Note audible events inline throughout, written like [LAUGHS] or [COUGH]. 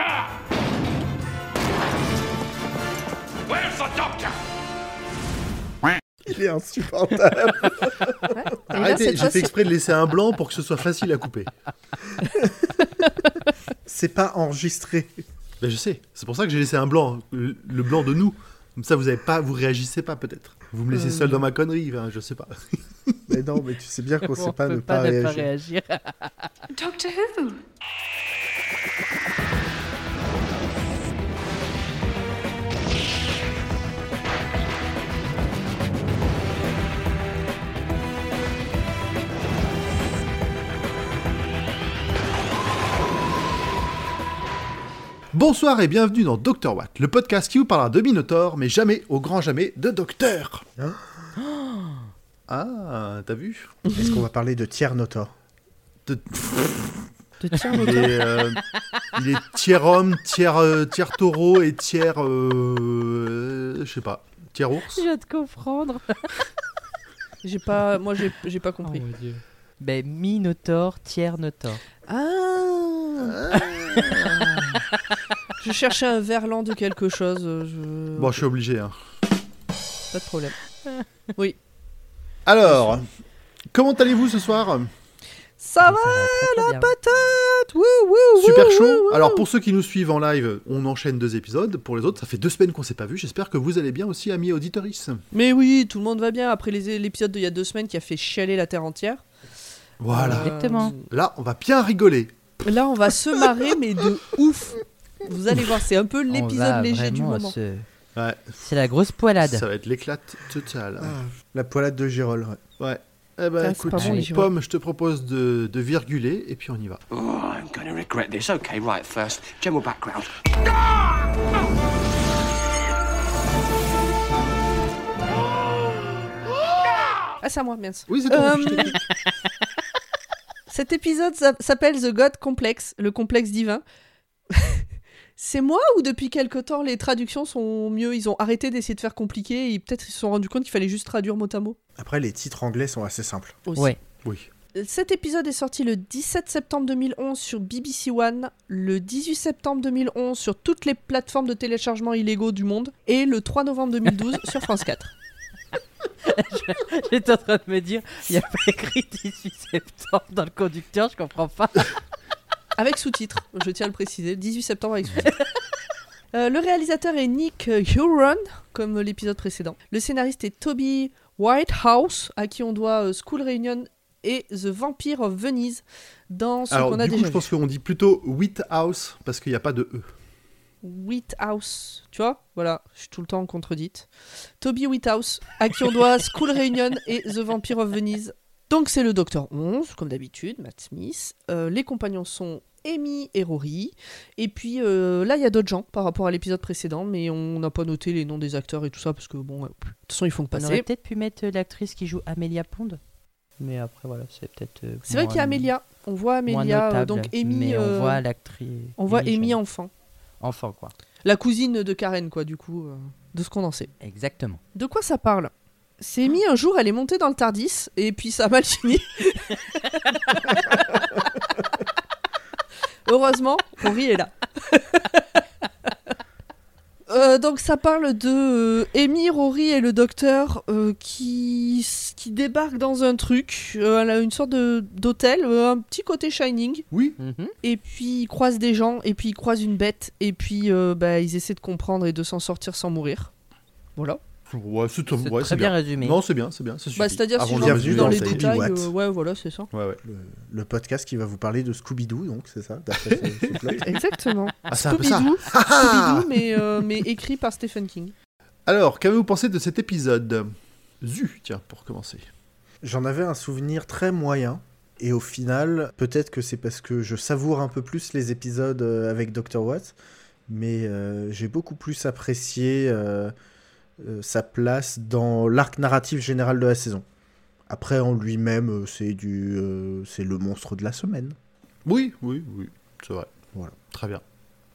doctor? Where's the doctor? Il est insupportable. [LAUGHS] Arrêtez, j'ai fait exprès de laisser un blanc pour que ce soit facile à couper. [LAUGHS] C'est pas enregistré. Ben, je sais, c'est pour ça que j'ai laissé un blanc, le, le blanc de nous. Comme ça, vous avez pas, vous réagissez pas peut-être. Vous me laissez Euh. seul dans ma connerie, hein, je sais pas. [LAUGHS] Mais non, mais tu sais bien qu'on On sait pas ne pas, réagir. réagir. Doctor Who? Bonsoir et bienvenue dans Dr Watt, le podcast qui vous parlera de Minotaur, mais jamais, au grand jamais, de Docteur. Hein ah, t'as vu Est-ce qu'on va parler de Tier Notor De- de tiers il, est, euh, il est tiers homme, tiers, euh, tiers taureau et tiers... euh, je sais pas, tiers ours Je viens de comprendre. [LAUGHS] J'ai pas, moi j'ai j'ai pas compris. mon dieu. Ben, Minotaur, tiers Notor. Ah. je cherchais un verlan de quelque chose. euh, Je... Bon, je suis obligé. Hein. Pas de problème. Alors, comment allez-vous ce soir? Ça va la patate? Wouh, wouh, Super wouh, chaud. Alors pour ceux qui nous suivent en live, on enchaîne deux épisodes. Pour les autres, ça fait deux semaines qu'on s'est pas vu. J'espère que vous allez bien aussi, amis auditoris. Mais oui, tout le monde va bien après l'épisode d'il y a deux semaines qui a fait chialer la Terre entière. Voilà. Exactement. Là, on va bien rigoler. Là, on va se marrer, mais de ouf. Vous allez voir, c'est un peu l'épisode léger du moment. se- Ouais, C'est la grosse poilade. ça va être l'éclate totale. Ah, La poilade de Gérol, ouais. Ouais. Eh ben, Ah, c'est écoute, bon. Pomme, je te propose de, de virguler et puis on y va. Oh, I'm gonna regret this. Okay, right, first, general background. Ah, c'est à moi, mince. Oui, c'est toi. Euh. Cet épisode s'a- s'appelle The God Complex, le complexe divin. [LAUGHS] c'est moi ou depuis quelque temps les traductions sont mieux Ils ont arrêté d'essayer de faire compliqué et peut-être ils se sont rendus compte qu'il fallait juste traduire mot à mot Après, les titres anglais sont assez simples. aussi. Ouais. Oui. Cet épisode est sorti le 17 septembre 2011 sur BBC One, le 18 septembre 2011 sur toutes les plateformes de téléchargement illégaux du monde et le 3 novembre 2012 sur France 4. [LAUGHS] J'étais en train de me dire, il n'y a pas écrit 18 septembre dans le conducteur, je comprends pas. Avec sous-titres, je tiens à le préciser, 18 septembre avec sous-titres. Euh, le réalisateur est Nick Huron, comme l'épisode précédent. Le scénariste est Toby Whitehouse, à qui on doit euh, School Reunion et The Vampire of Venice, dans ce qu'on a du coup, je pense qu'on dit plutôt Wheat House parce qu'il n'y a pas de E. vu. Whitehouse, tu vois Voilà, je suis tout le temps contredite. Toby Whitehouse, à qui on doit School Reunion et The Vampire of Venice. Donc c'est le Docteur 11, comme d'habitude, Matt Smith. Euh, les compagnons sont Amy et Rory. Et puis euh, là, il y a d'autres gens par rapport à l'épisode précédent, mais on n'a pas noté les noms des acteurs et tout ça, parce que bon, de toute façon, ils font que On aurait passer. peut-être pu mettre euh, l'actrice qui joue Amelia Pond. Mais après, voilà, c'est peut-être. euh, C'est vrai qu'il y a Amélia. On voit Amélia, notable, donc Amy. Mais euh, on voit l'actrice. on voit Amy jeune. enfant. Enfant, quoi. La cousine de Karen, quoi, du coup, euh, de ce qu'on en sait. Exactement. De quoi ça parle? C'est Amy, un jour, elle est montée dans le Tardis, et puis ça a mal fini. [LAUGHS] Heureusement, Rory est là. [LAUGHS] Euh, donc ça parle de euh, Amy, Rory et le docteur euh, qui, qui débarquent dans un truc, euh, elle a une sorte d'hôtel, euh, un petit côté Shining, Oui, Mhm. et puis ils croisent des gens, et puis ils croisent une bête, et puis euh, bah, ils essaient de comprendre et de s'en sortir sans mourir. Voilà. Ouais, c'est ouais, très bien bien. résumé. Non, c'est bien, c'est bien. Bah. C'est-à-dire, si je dans dans les détails, euh, ouais, voilà, c'est ça. Ouais, ouais. Le, le podcast qui va vous parler de Scooby-Doo, donc c'est ça ce- ce. [LAUGHS] Exactement. Ah, c'est un peu ça. Scooby-Doo, [LAUGHS] Scooby-Doo, mais, euh, mais écrit par Stephen King. Alors, qu'avez-vous pensé de cet épisode? Zu, tiens, pour commencer. J'en avais un souvenir très moyen. Et au final, peut-être que c'est parce que je savoure un peu plus les épisodes euh, avec Dr. Watt, mais euh, j'ai beaucoup plus apprécié euh, sa place dans l'arc narratif général de la saison. Après, en lui-même, euh, c'est du, euh, c'est le monstre de la semaine. Oui, oui, oui, c'est vrai. Voilà. Très bien.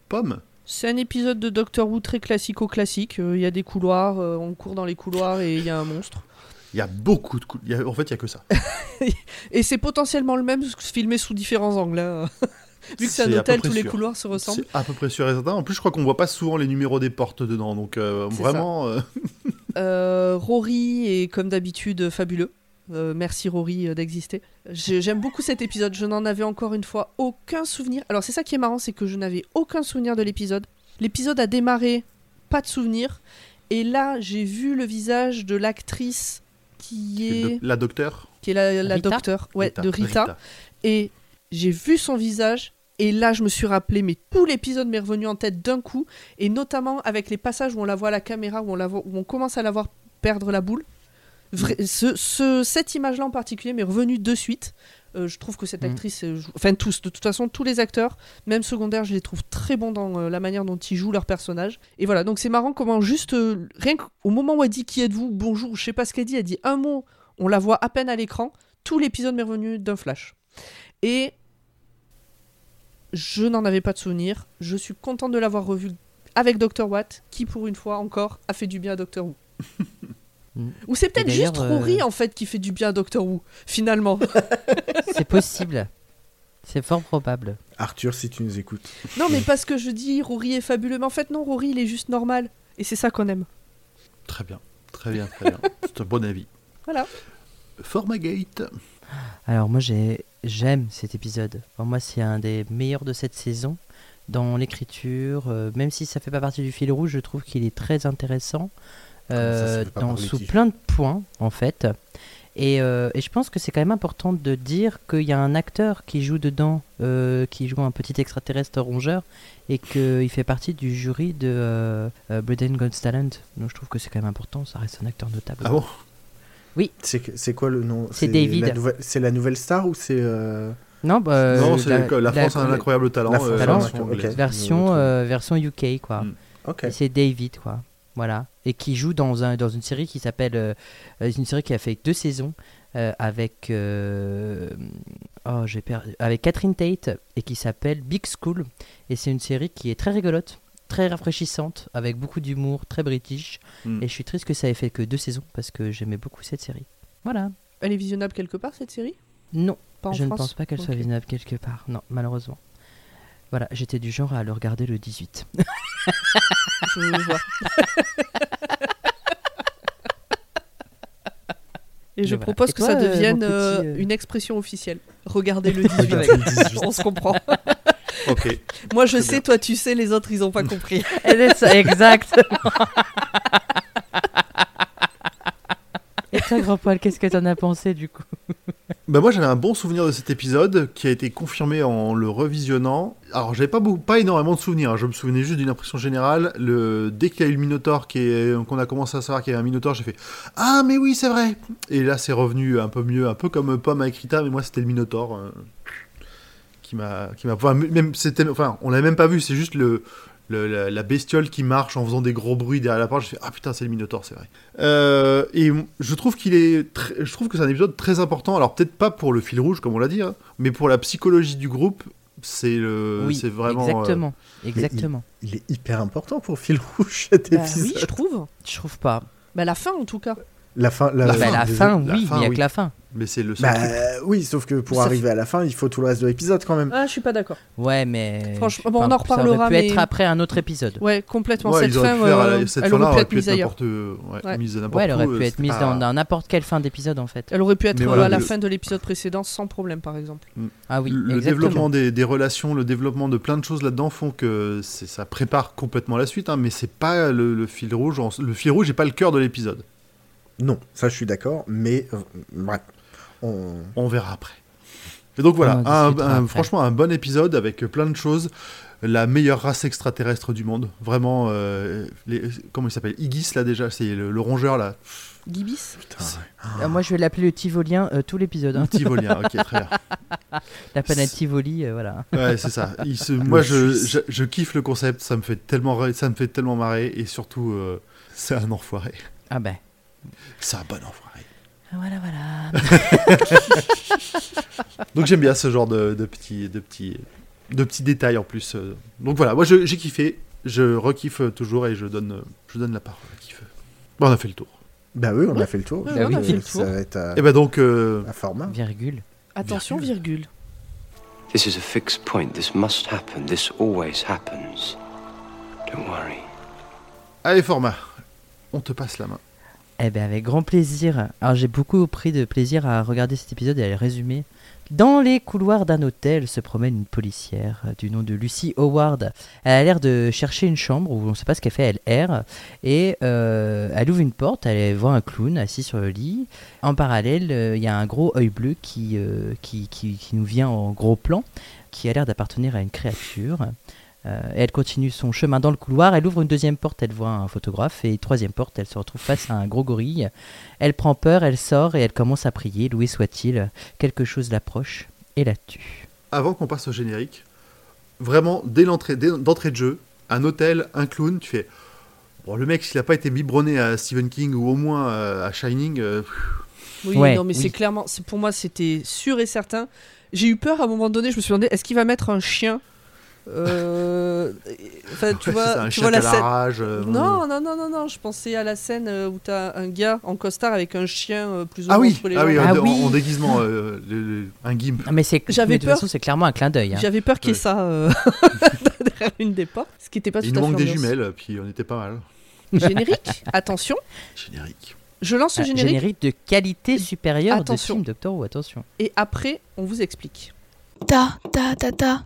Pomme C'est un épisode de Doctor Who très classico-classique. Il y a des couloirs, euh, on court dans les couloirs et il y a un monstre. Il y a beaucoup de coups. il y a- En fait, il y a que ça. [LAUGHS] Et c'est potentiellement le même, filmé sous différents angles. hein. Vu que c'est un hôtel, tous les couloirs se ressemblent. C'est à peu près sûr et certain. En plus, je crois qu'on voit pas souvent les numéros des portes dedans, donc euh, vraiment. euh, Euh, Rory est comme d'habitude fabuleux. Euh, merci Rory euh, d'exister. J'ai- J'aime beaucoup cet épisode. Je n'en avais encore une fois aucun souvenir. Alors c'est ça qui est marrant, c'est que je n'avais aucun souvenir de l'épisode. L'épisode a démarré, pas de souvenir. Et là, j'ai vu le visage de l'actrice qui est, la docteur. qui est la, la Rita docteur, ouais, Rita. de Rita. Et j'ai vu son visage. Et là, je me suis rappelé, mais tout l'épisode m'est revenu en tête d'un coup. Et notamment avec les passages où on la voit à la caméra, où on, la voit, où on commence à la voir perdre la boule. Vra- ce, ce- cette image-là en particulier m'est revenue de suite. Euh, je trouve que cette Mm. actrice, euh, joue- enfin tous, de toute façon, tous les acteurs, même secondaires, je les trouve très bons dans euh, la manière dont ils jouent leur personnage. Et voilà, donc c'est marrant comment juste, rien qu'au moment où elle dit qui êtes-vous, bonjour, je sais pas ce qu'elle dit, elle dit un mot, on la voit à peine à l'écran, tout l'épisode m'est revenu d'un flash. Et je n'en avais pas de souvenir. Je suis content de l'avoir revu avec Dr. Watt, qui pour une fois encore a fait du bien à Dr. Who. [LAUGHS] Mm. Ou c'est peut-être juste d'ailleurs, euh, Rory en fait qui fait du bien à Dr. Who, finalement. [LAUGHS] C'est possible. C'est fort probable. Arthur, si tu nous écoutes. non, mais parce que je dis Rory est fabuleux, mais en fait non, Rory il est juste normal. Et c'est ça qu'on aime. Très bien, très bien, très bien. C'est un bon avis. Voilà. Formagate. Alors moi j'ai j'aime cet épisode. Pour moi c'est un des meilleurs de cette saison dans l'écriture. euh, même si ça fait pas partie du fil rouge, je trouve qu'il est très intéressant ça euh, dans, sous plein de points en fait. Et, euh, et je pense que c'est quand même important de dire qu'il y a un acteur qui joue dedans, qui joue un petit extraterrestre rongeur, et qu'il fait partie du jury de Britain Got Talent. Donc je trouve que c'est quand même important, ça reste un acteur notable. Ah bon? Que- c'est quoi le nom? C'est David. la nouvelle- C'est la nouvelle star ou c'est. euh, Non, bah, Non, euh, c'est la, la France a un incroyable talent. La France euh, a un talent, version version, euh, UK quoi. Mm. C'est David, quoi. Voilà. Et qui joue dans, un, dans une série qui s'appelle. euh, euh, une série qui a fait deux saisons euh, avec. euh, oh, j'ai perdu. Avec Catherine Tate et qui s'appelle Big School. Et c'est une série qui est très rigolote, très rafraîchissante, avec beaucoup d'humour, très british. Mm. Et je suis triste que ça ait fait que deux saisons parce que j'aimais beaucoup cette série. Voilà. Elle est visionnable quelque part cette série? Non, Pas en je ne pense pas qu'elle soit visionnable quelque part. Non, malheureusement. Voilà, j'étais du genre à le regarder le 18. [LAUGHS] Je vois. Et je voilà. propose Et que ça euh, devienne euh, euh, une expression officielle. Regardez le [LAUGHS] 18. Regardez le 18. On se comprend. [LAUGHS] Ok. Moi je sais, bien. toi tu sais, les autres ils ont pas [LAUGHS] compris. exact. Et toi, grand poil, qu'est-ce que t'en as pensé du coup? Bah moi j'avais un bon souvenir de cet épisode qui a été confirmé en le revisionnant. Alors j'avais pas beaucoup, pas énormément de souvenirs, hein. je me souvenais juste d'une impression générale. Le dès qu'il y a eu le Minotaur est qu'on a commencé à savoir qu'il y avait un Minotaur, j'ai fait ah mais oui c'est vrai. Et là c'est revenu un peu mieux, un peu comme Pomme avec Rita, mais moi c'était le Minotaur euh, qui m'a qui m'a même c'était enfin on l'avait même pas vu, c'est juste le le- la, la bestiole qui marche en faisant des gros bruits derrière la porte, je fais ah putain c'est le Minotaur c'est vrai. Euh, et je trouve qu'il est, très- je trouve que c'est un épisode très important. Alors peut-être pas pour le fil rouge comme on l'a dit, hein, mais pour la psychologie du groupe, c'est le, Oui, c'est vraiment. euh, exactement. Exactement. Il est hyper important pour Fil Rouge cet Bah épisode. oui, je trouve. Je trouve pas. Bah la fin en tout cas. La fin. La, La Bah, fin, la la oui, fin, il n'y a oui. que la fin. Mais c'est le seul Bah truc. oui, sauf que pour Ça arriver à la fin, il faut tout le reste de l'épisode quand même. Ah, je suis pas d'accord. Ouais, mais. Franchement, bon, on en reparlera, Ça aurait pu mais- être après un autre épisode. Ouais, complètement. Ouais, cette fin, euh, cette elle aurait pu être mise ailleurs. n'importe, ouais, Ouais. mise Ouais, elle aurait où, pu euh, être mise pas- dans n'importe quelle fin d'épisode en fait. Elle aurait pu être euh, à la le- fin de l'épisode précédent sans problème, par exemple. Ah oui, le exactement. développement des, des relations, le développement de plein de choses là-dedans font que ça prépare complètement la suite, hein, mais c'est pas le, le fil rouge. Le fil rouge n'est pas le cœur de l'épisode. Non, ça je suis d'accord, mais euh, bref, on... On verra après. Et donc voilà, un- un- franchement un bon épisode avec plein de choses. La meilleure race extraterrestre du monde, vraiment. euh, les- comment il s'appelle? Igis là déjà, c'est le, le rongeur là. Gibis? Putain, ouais. Euh, moi, je vais l'appeler le Tivolien euh, tout l'épisode. hein. Tivolien, ok très bien. [LAUGHS] La planète Tivoli, euh, voilà. Ouais c'est ça. Il se- moi je, je, je kiffe le concept, ça me fait tellement ça me fait tellement marrer et surtout euh, c'est un enfoiré. Ah ben. C'est un bon enfoiré. Voilà, voilà. [LAUGHS] Donc j'aime bien ce genre de, de petits de petits de petits détails en plus. euh. Donc voilà, moi je- j'ai kiffé, je rekiffe toujours et je donne je donne la parole à. Bon, on a fait le tour. Bah oui, on a fait le tour. Ouais, on a Euh, fait le Ça tour. va être Et ben donc euh, à format. Virgule. Attention, virgule. This is a fixed point. This must happen. This always happens. Don't worry. Allez, format, on te passe la main. Eh bien, avec grand plaisir. Alors, j'ai beaucoup pris de plaisir à regarder cet épisode et à le résumer. Dans les couloirs d'un hôtel se promène une policière euh, du nom de Lucy Howard. Elle a l'air de chercher une chambre où on ne sait pas ce qu'elle fait, elle erre. Et euh, elle ouvre une porte, elle voit un clown assis sur le lit. En parallèle, euh, il y a un gros œil bleu qui, qui- qui nous vient en gros plan, qui a l'air d'appartenir à une créature. Euh, et elle continue son chemin dans le couloir. Elle ouvre une deuxième porte, elle voit un photographe. Et troisième porte, elle se retrouve face à un gros gorille. Elle prend peur, elle sort et elle commence à prier. Loué soit-il, quelque chose l'approche et la tue. Avant qu'on passe au générique, vraiment, dès l'entrée d'entrée de jeu, un hôtel, un clown, tu fais. Bon, le mec, s'il a pas été biberonné à Stephen King ou au moins euh, à Shining, euh, Oui, Ouais, non, mais oui. c'est clairement, c'est pour moi, c'était sûr et certain. J'ai eu peur à un moment donné. Je me suis demandé, est-ce qu'il va mettre un chien Euh, Enfin, tu [LAUGHS] ouais, vois, un tu chien vois la scène. rage. euh, Non, non, non, non, non. Je pensais à la scène euh, où t'as un gars en costard avec un chien euh, plus ou Ah moins oui, entre les ah oui, en, Ah en- oui. en déguisement, euh, le- le- un gimp. Ah, mais c'est J'avais mais de toute peur. façon, c'est clairement un clin d'œil. hein. J'avais peur qu'il y ait Ouais. ça euh, [LAUGHS] derrière une des portes, ce qui n'était pas Il tout nous à fait manque des ambiance. jumelles, puis on était pas mal. Générique, [LAUGHS] attention. Générique. Je lance le Ah, générique, générique de qualité supérieure Attention. de film Doctor Who, attention. et après, on vous explique. Ta ta ta ta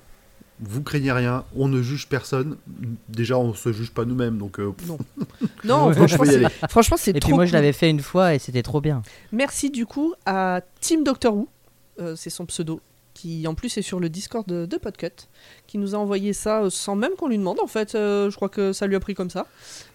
Vous craignez rien. On ne juge personne. Déjà, on se juge pas nous-mêmes. Donc, euh, Non, [LAUGHS] [LAUGHS] Ouais. franchement, c'est, aller. franchement, c'est Et trop puis moi, je l'avais fait une fois et c'était trop bien. Merci du coup à Team Doctor Who, euh, c'est son pseudo, qui en plus est sur le Discord de, de Podcut, qui nous a envoyé ça euh, sans même qu'on lui demande en fait. euh, je crois que ça lui a pris comme ça.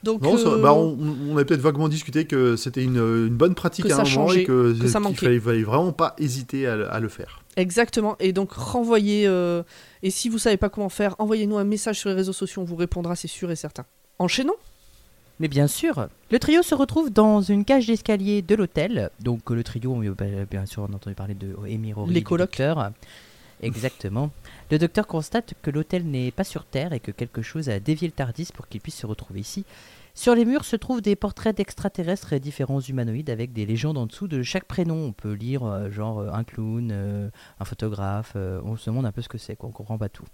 Donc, non, ça- bah, on, on avait peut-être vaguement discuté que c'était une, une bonne pratique Que à ça un moment et que, que ça qu'il manquait. fallait, fallait vraiment pas hésiter à le faire. Exactement. Et donc renvoyez. euh, et si vous savez pas comment faire, envoyez-nous un message sur les réseaux sociaux, on vous répondra, c'est sûr et certain. Enchaînons. Mais bien sûr, le trio se retrouve dans une cage d'escalier de l'hôtel. Donc le trio, on- bien sûr, on a entendu parler de Amy Rory, Les colocs. docteur. Exactement. Le docteur constate que l'hôtel n'est pas sur Terre et que quelque chose a dévié le Tardis pour qu'il puisse se retrouver ici. Sur les murs se trouvent des portraits d'extraterrestres et différents humanoïdes avec des légendes en dessous de chaque prénom. On peut lire euh, genre euh, un clown, euh, un photographe. on se demande un peu ce que c'est, quoi. on comprend pas tout.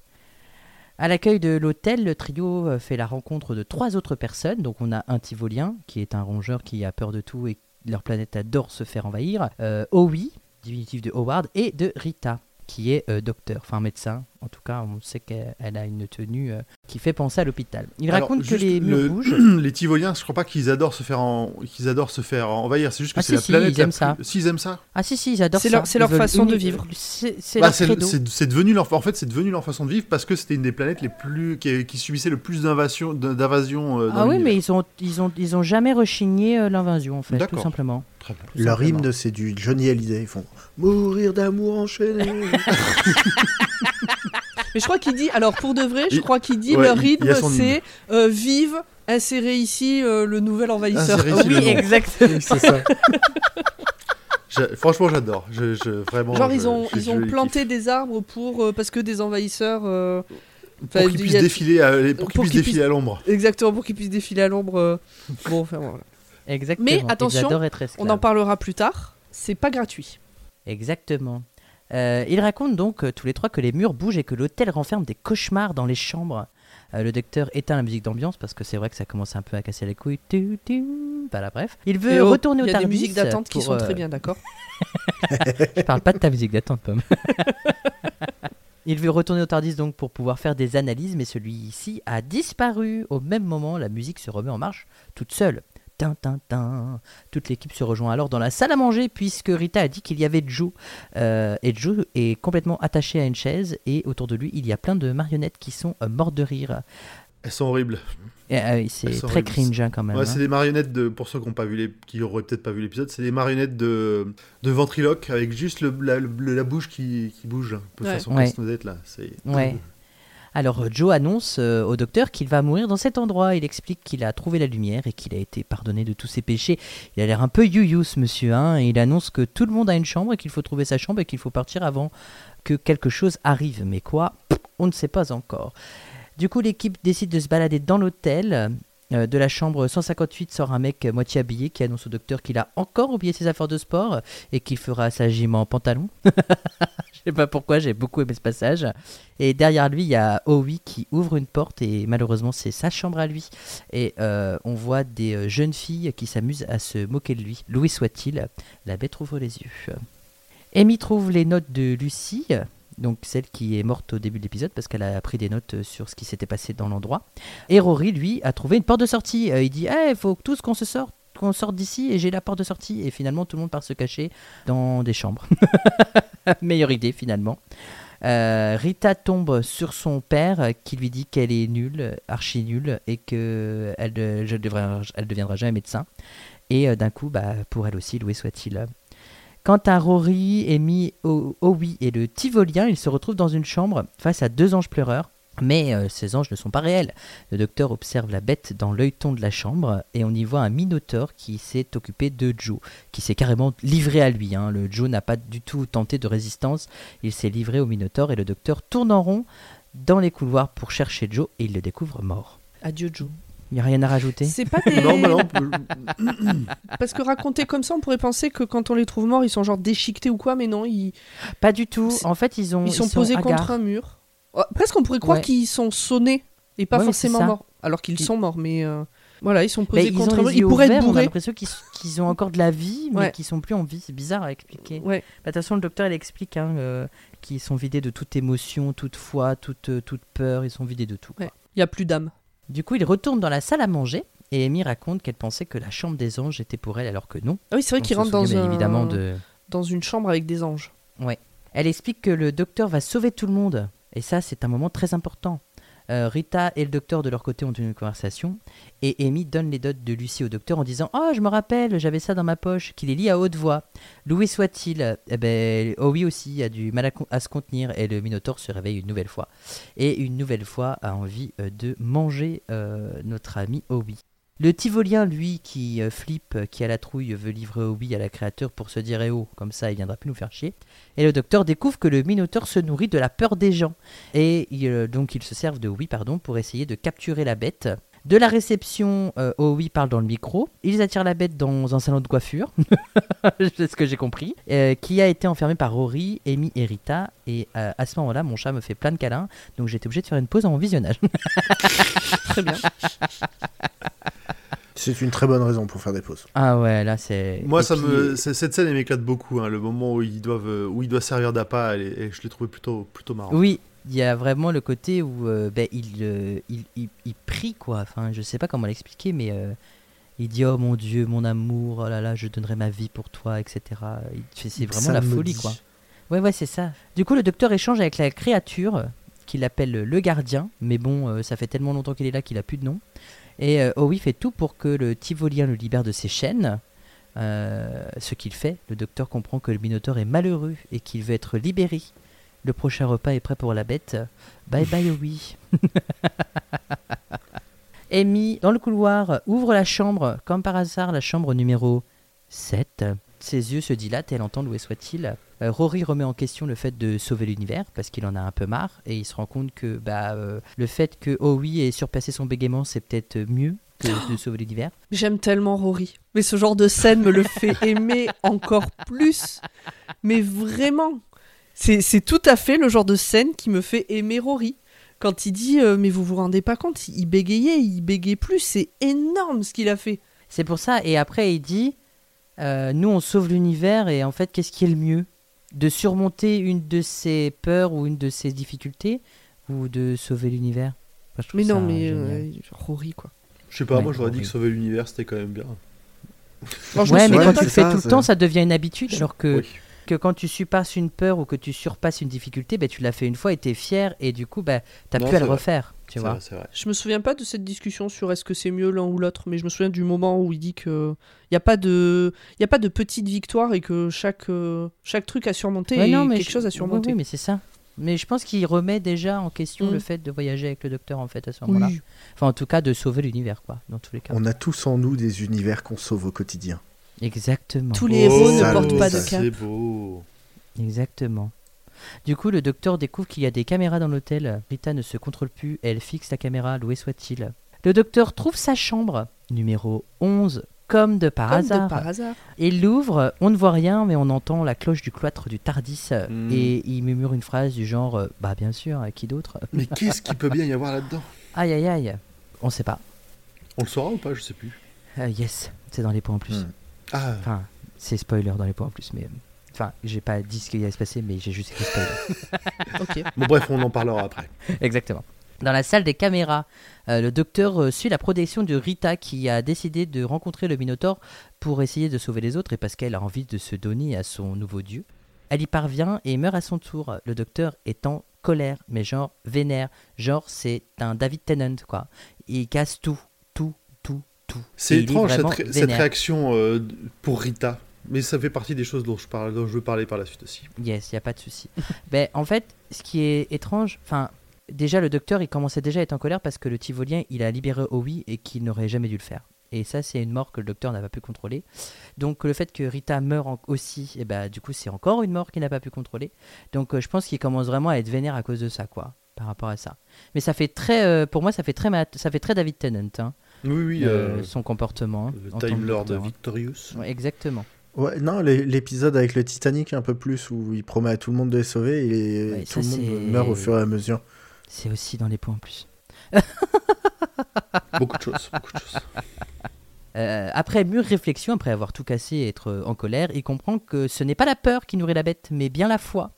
À l'accueil de l'hôtel, le trio fait la rencontre de trois autres personnes. Donc on a un Tivolien, qui est un rongeur qui a peur de tout et leur planète adore se faire envahir. Owi, diminutif de Howard, et de Rita, qui est euh, docteur, enfin médecin. En tout cas, on sait qu'elle elle a une tenue euh, qui fait penser à l'hôpital. Il Alors, raconte que les murs le- bougent. [CLEARS THROAT] les Tivoliens, je crois pas qu'ils adorent se faire en... qu'ils adorent se faire envahir. C'est juste que Ah, c'est si, la si, planète. ils la aiment plus- ça. S'ils aiment ça. Ah si, si, ils adorent C'est ça. leur- c'est Ils leur veulent façon de vivre. C'est c'est Bah, leur c'est credo. c'est- c'est devenu leur en fait c'est devenu leur façon de vivre parce que c'était une des planètes les plus qui, qui subissait le plus d'invasion d'invasion euh, Ah oui, mais ils ont, ils, ont, ils ont jamais rechigné euh, l'invasion, en fait, tout simplement. Très bien. Tout Leur simplement. hymne, c'est du Johnny Hallyday. Ils font Mourir d'amour enchaîné. [LAUGHS] Mais je crois qu'il dit, alors pour de vrai, je crois qu'il dit ouais, a rythme son c'est euh, vive, insérez ici euh, le nouvel envahisseur. Ici [LAUGHS] Oui, le exactement. c'est ça. Franchement, j'adore. Je, je- vraiment. Genre je- ils ont, je- ils ont planté kiffe. des arbres pour euh, parce que des envahisseurs euh, pour qu'ils il puissent a- défiler à, pour qu'ils pour puissent qu'ils défiler puissent- à l'ombre. exactement pour qu'ils puissent défiler à l'ombre. euh. Bon, enfin voilà. Exactement. Mais attention, On en parlera plus tard. C'est pas gratuit. Exactement. Euh, ils racontent donc euh, tous les trois que les murs bougent et que l'hôtel renferme des cauchemars dans les chambres. Euh, le docteur éteint la musique d'ambiance parce que c'est vrai que ça commence un peu à casser les couilles. Tu, tu. Voilà, bref. Il veut Et oh, retourner au Il y a des musiques d'attente qui sont très bien, d'accord. [LAUGHS] [LAUGHS] Je parle pas de ta musique d'attente, Pomme. [LAUGHS] Il veut retourner au Tardis donc pour pouvoir faire des analyses, mais celui-ci a disparu. Au même moment, la musique se remet en marche toute seule. Tin, tin, tin. Toute l'équipe se rejoint alors dans la salle à manger puisque Rita a dit qu'il y avait Joe. Euh, et Joe est complètement attaché à une chaise et autour de lui il y a plein de marionnettes qui sont euh, mortes de rire. Elles sont horribles. Et, ah oui, c'est très horribles. cringe hein, quand même. Ouais, hein. c'est des marionnettes de. Pour ceux qui ont pas vu les, qui auraient peut-être pas vu l'épisode, c'est des marionnettes de de ventriloque avec juste le, la, le- la bouche qui, qui bouge, un peu Ouais. façon Ouais. casse-noisette là. C'est. Ouais. Alors euh, Joe annonce euh, au docteur qu'il va mourir dans cet endroit. Il explique qu'il a trouvé la lumière et qu'il a été pardonné de tous ses péchés. Il a l'air un peu you ce monsieur. Hein, il annonce que tout le monde a une chambre et qu'il faut trouver sa chambre et qu'il faut partir avant que quelque chose arrive. Mais quoi? On ne sait pas encore. Du coup, l'équipe décide de se balader dans l'hôtel. Euh, de la chambre 158 sort un mec moitié habillé qui annonce au docteur qu'il a encore oublié ses affaires de sport et qu'il fera sa gym en pantalon. [LAUGHS] Je sais pas pourquoi, j'ai beaucoup aimé ce passage. Et derrière lui, il y a Owie qui ouvre une porte et malheureusement, c'est sa chambre à lui. Et euh, on voit des euh, jeunes filles qui s'amusent à se moquer de lui. Louis soit-il, la bête ouvre les yeux. Amy trouve les notes de Lucie, donc celle qui est morte au début de l'épisode parce qu'elle a pris des notes sur ce qui s'était passé dans l'endroit. Et Rory, lui, a trouvé une porte de sortie. Euh, il dit il faut tous qu'on se sorte. Qu'on sorte d'ici et j'ai la porte de sortie. Et finalement, tout le monde part se cacher dans des chambres. [LAUGHS] Meilleure idée, finalement. Euh, Rita tombe sur son père euh, qui lui dit qu'elle est nulle, archi nulle, et qu'elle elle, elle deviendra jamais médecin. Et euh, d'un coup, bah, pour elle aussi, loué soit-il. Quant à Rory, Amy, O- Owie et le Tivolien, ils se retrouvent dans une chambre face à deux anges pleureurs. Mais euh, ces anges ne sont pas réels. Le docteur observe la bête dans l'œilleton de la chambre et on y voit un minotaure qui s'est occupé de Joe, qui s'est carrément livré à lui. hein. Le Joe n'a pas du tout tenté de résistance, il s'est livré au minotaure et le docteur tourne en rond dans les couloirs pour chercher Joe et il le découvre mort. Adieu Joe. Il n'y a rien à rajouter? C'est pas des... [LAUGHS] Non, bah non, [COUGHS] Parce que raconter comme ça, on pourrait penser que quand on les trouve morts, ils sont genre déchiquetés ou quoi, mais non, ils, Pas du tout. En fait, ils ont ils sont posés contre un mur. Ouais, presque on pourrait croire Ouais. qu'ils sont sonnés et pas Ouais, forcément morts. Alors qu'ils Ils- sont morts, mais euh, voilà, ils sont Mais posés ils contre Ils yeux pourraient être on a bourrés. l'impression qu'ils ont encore de la vie, mais Ouais. qu'ils sont plus en vie. C'est bizarre à expliquer. Ouais. Bah, De toute façon, le docteur il explique hein, euh, qu'ils sont vidés de toute émotion, toute foi, toute, euh, toute peur. Ils sont vidés de tout. Ouais. Il y a plus d'âme. Du coup, il retourne dans la salle à manger et Amy raconte qu'elle pensait que la chambre des anges était pour elle, alors que non. Ah oui, c'est vrai se rentrent dans, souvient bien un- évidemment de. dans une chambre avec des anges. Elle explique que le docteur va sauver tout le monde. Et ça, c'est un moment très important. Euh, Rita et le docteur de leur côté ont une conversation et Amy donne les dots de Lucie au docteur en disant Oh, je me rappelle, j'avais ça dans ma poche, qu'il est lit à haute voix. Louis soit-il? Eh ben, Owie aussi a du mal à, se contenir et le Minotaure se réveille une nouvelle fois. Et une nouvelle fois a envie euh, de manger euh, notre ami Owie. Le Tivolien, lui, qui euh, flippe, euh, qui a la trouille, veut livrer Owie à la créature pour se dire Eh oh, comme ça il viendra plus nous faire chier. Et le docteur découvre que le Minotaure se nourrit de la peur des gens. Et euh, donc ils se servent de oui pardon pour essayer de capturer la bête. De la réception, euh, parle dans le micro. Ils attirent la bête dans un salon de coiffure, [LAUGHS] c'est ce que j'ai compris, qui a été enfermé par Rory, Amy et Rita. Et à ce moment-là, mon chat me fait plein de câlins, donc j'étais obligé de faire une pause mon visionnage. [LAUGHS] Très bien. C'est une très bonne raison pour faire des pauses. ah ouais, là c'est. Moi, Et ça puis, me, cette scène, elle m'éclate beaucoup. hein, le moment où ils doivent, où il doit servir d'appât, elle est- et je l'ai trouvé plutôt, plutôt marrant. Oui, il y a vraiment le côté où euh, ben, il, euh, il, il, il prie, quoi. Enfin, je sais pas comment l'expliquer, mais euh, il dit Oh mon Dieu, mon amour, oh là là, je donnerai ma vie pour toi, etc. C'est vraiment Ça la folie, dit. quoi. Ouais, ouais, c'est ça. Du coup, le docteur échange avec la créature qu'il appelle le gardien, mais bon, euh, ça fait tellement longtemps qu'il est là qu'il a plus de nom. Et euh, Owie fait tout pour que le Tivolien le libère de ses chaînes. Euh, ce qu'il fait, le docteur comprend que le Minotaure est malheureux et qu'il veut être libéré. Le prochain repas est prêt pour la bête. Bye bye Owie. [LAUGHS] Amy, dans le couloir, ouvre la chambre, comme par hasard, la chambre numéro 7. Ses yeux se dilatent et elle entend où soit-il. Euh, Rory remet en question le fait de sauver l'univers parce qu'il en a un peu marre et il se rend compte que bah, euh, le fait que Owie ait surpassé son bégaiement, c'est peut-être mieux que de sauver l'univers. J'aime tellement Rory. Mais ce genre de scène me le fait [LAUGHS] aimer encore plus. Mais vraiment. C'est c'est tout à fait le genre de scène qui me fait aimer Rory. Quand il dit euh, Mais vous vous rendez pas compte, il bégayait, il bégayait plus. C'est énorme ce qu'il a fait. C'est pour ça. Et après, il dit euh, Nous, on sauve l'univers et en fait, qu'est-ce qui est le mieux? De surmonter une de ses peurs ou une de ses difficultés ou de sauver l'univers? Enfin, Mais non, mais euh, Rory, quoi. Je sais pas, Ouais, moi j'aurais dit que sauver l'univers c'était quand même bien. Ouais, mais quand tu le fais ça, tout le temps, ça devient une habitude. Alors que Oui. Que quand tu surpasses une peur ou que tu surpasses une difficulté, ben, tu l'as fait une fois et t'es fier et du coup, ben, t'as Non, pu à le vrai. refaire. Tu vois. vrai, c'est vrai. Je me souviens pas de cette discussion sur est-ce que c'est mieux l'un ou l'autre, mais je me souviens du moment où il dit que il y a pas de il y a pas de petite victoire et que chaque euh, chaque truc à surmonter Ouais, non, mais quelque je- chose à surmonter. ouais, mais c'est ça. Mais je pense qu'il remet déjà en question Mm. le fait de voyager avec le docteur en fait à ce moment-là. Oui. Enfin, en tout cas, de sauver l'univers, quoi, dans tous les cas. On a tous en nous des univers qu'on sauve au quotidien. Exactement. Tous les héros Oh, ne portent pas de ça, cap. C'est beau. Exactement. Du coup, le docteur découvre qu'il y a des caméras dans l'hôtel. Rita ne se contrôle plus, elle fixe la caméra, loué soit-il. Le docteur trouve sa chambre, numéro 11, comme de par Comme hasard. de par hasard. Il l'ouvre, on ne voit rien, mais on entend la cloche du cloître du Tardis. Mm. Et il murmure une phrase du genre euh, Bah, bien sûr, qui d'autre? Mais qu'est-ce qu'il peut bien y avoir là-dedans? Aïe aïe aïe. On sait pas. On le saura ou pas? Je sais plus. Euh, yes, c'est dans les points en plus. Mm. Ah, Enfin, c'est spoiler dans les points en plus, mais. Enfin, j'ai pas dit ce qu'il allait se passer, mais j'ai juste écrit spoiler. [LAUGHS] Ok. bon, bref, on en parlera après. [LAUGHS] Exactement. Dans la salle des caméras, euh, le docteur euh, suit la protection de Rita qui a décidé de rencontrer le Minotaure pour essayer de sauver les autres et parce qu'elle a envie de se donner à son nouveau dieu. Elle y parvient et meurt à son tour. Le docteur est en colère, mais genre vénère. Genre, c'est un David Tennant, quoi. Il casse tout, tout, C'est étrange cette, réaction euh, pour Rita. Mais ça fait partie des choses dont je, parle, dont je veux parler par la suite aussi. Yes, il n'y a pas de souci. [LAUGHS] ben, en fait, ce qui est étrange, enfin, déjà le docteur, il commençait déjà à être en colère parce que le Tivolien, il a libéré Owi et qu'il n'aurait jamais dû le faire. Et ça, c'est une mort que le docteur n'a pas pu contrôler. Donc le fait que Rita meure aussi, et ben, du coup, c'est encore une mort qu'il n'a pas pu contrôler. Donc euh, je pense qu'il commence vraiment à être vénère à cause de ça, quoi, par rapport à ça. Mais ça fait très, euh, pour moi, ça fait très, ça fait très David Tennant, hein, Oui, oui, euh, euh, son comportement. le en tant que Time Lord hein. Victorious. Ouais, exactement. Ouais, non, l'é- l'épisode avec le Titanic un peu plus où il promet à tout le monde de les sauver et Ouais, tout le monde meurt au fur et à mesure. C'est aussi dans les points en plus. [LAUGHS] beaucoup de choses, beaucoup de choses. Euh, après mûre réflexion, après avoir tout cassé et être en colère, il comprend que ce n'est pas la peur qui nourrit la bête, mais bien la foi.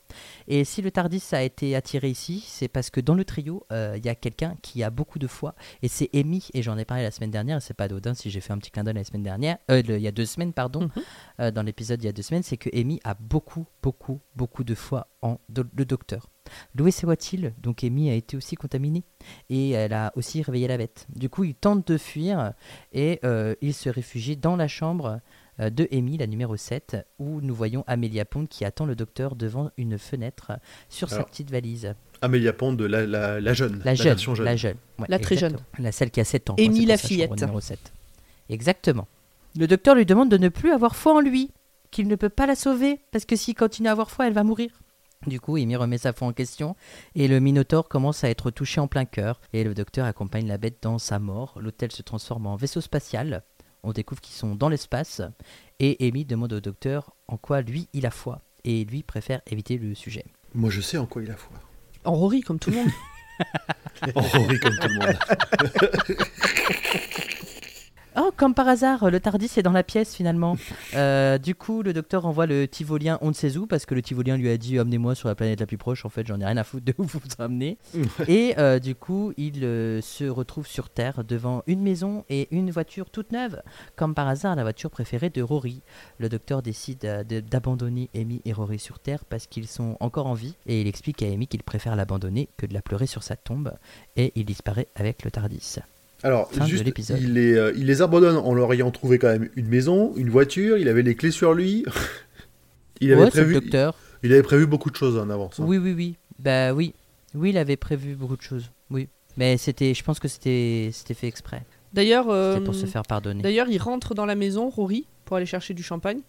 Et si le Tardis a été attiré ici, c'est parce que dans le trio, euh, il y a quelqu'un qui a beaucoup de foi, et c'est Amy, et j'en ai parlé la semaine dernière, et c'est pas d'Odin si j'ai fait un petit clin d'œil la semaine dernière, euh, le- il y a deux semaines, pardon, Mhm. euh, dans l'épisode il y a deux semaines, c'est que Amy a beaucoup, beaucoup, beaucoup de foi en do- le docteur. Louis soit-il, donc Amy a été aussi contaminée, et elle a aussi réveillé la bête. Du coup, il tente de fuir, et euh, il se réfugie dans la chambre de Amy, la numéro 7, où nous voyons Amélia Pond qui attend le docteur devant une fenêtre sur sa petite valise. Amélia Pond, la, la, la jeune. La, jeune, version jeune. la jeune. Ouais, La très jeune. La celle qui a 7 ans. Amy la fillette. numéro 7. Exactement. Le docteur lui demande de ne plus avoir foi en lui, qu'il ne peut pas la sauver, parce que s'il continue à avoir foi, elle va mourir. Du coup, Amy remet sa foi en question, et le Minotaure commence à être touché en plein cœur, et le docteur accompagne la bête dans sa mort. L'hôtel se transforme en vaisseau spatial. On découvre qu'ils sont dans l'espace, et Amy demande au docteur en quoi lui il a foi, et lui préfère éviter le sujet. Moi, je sais en quoi il a foi. En Rory, comme tout le monde. [LAUGHS] En Rory, comme tout le monde. [LAUGHS] Comme par hasard, le Tardis est dans la pièce finalement. [LAUGHS] Euh, du coup, le docteur envoie le Tivolien on ne sait où parce que le Tivolien lui a dit amenez-moi sur la planète la plus proche. En fait, j'en ai rien à foutre de où vous vous ramenez. Et euh, du coup, il euh, se retrouve sur Terre devant une maison et une voiture toute neuve. Comme par hasard, la voiture préférée de Rory. Le docteur décide de- d'abandonner Amy et Rory sur Terre parce qu'ils sont encore en vie. Et il explique à Amy qu'il préfère l'abandonner que de la pleurer sur sa tombe. Et il disparaît avec le Tardis. Alors, Fin de juste, l'épisode. il les, euh, il les abandonne en leur ayant trouvé quand même une maison, une voiture, il avait les clés sur lui. [LAUGHS] il, avait Ouais, c'est le prévu, docteur. il avait prévu beaucoup de choses en avance. hein. Oui, oui, oui. Bah oui. Oui, il avait prévu beaucoup de choses. Oui. Mais c'était, je pense que c'était, c'était fait exprès. D'ailleurs, euh, C'était pour se faire pardonner. d'ailleurs, il rentre dans la maison, Rory, pour aller chercher du champagne.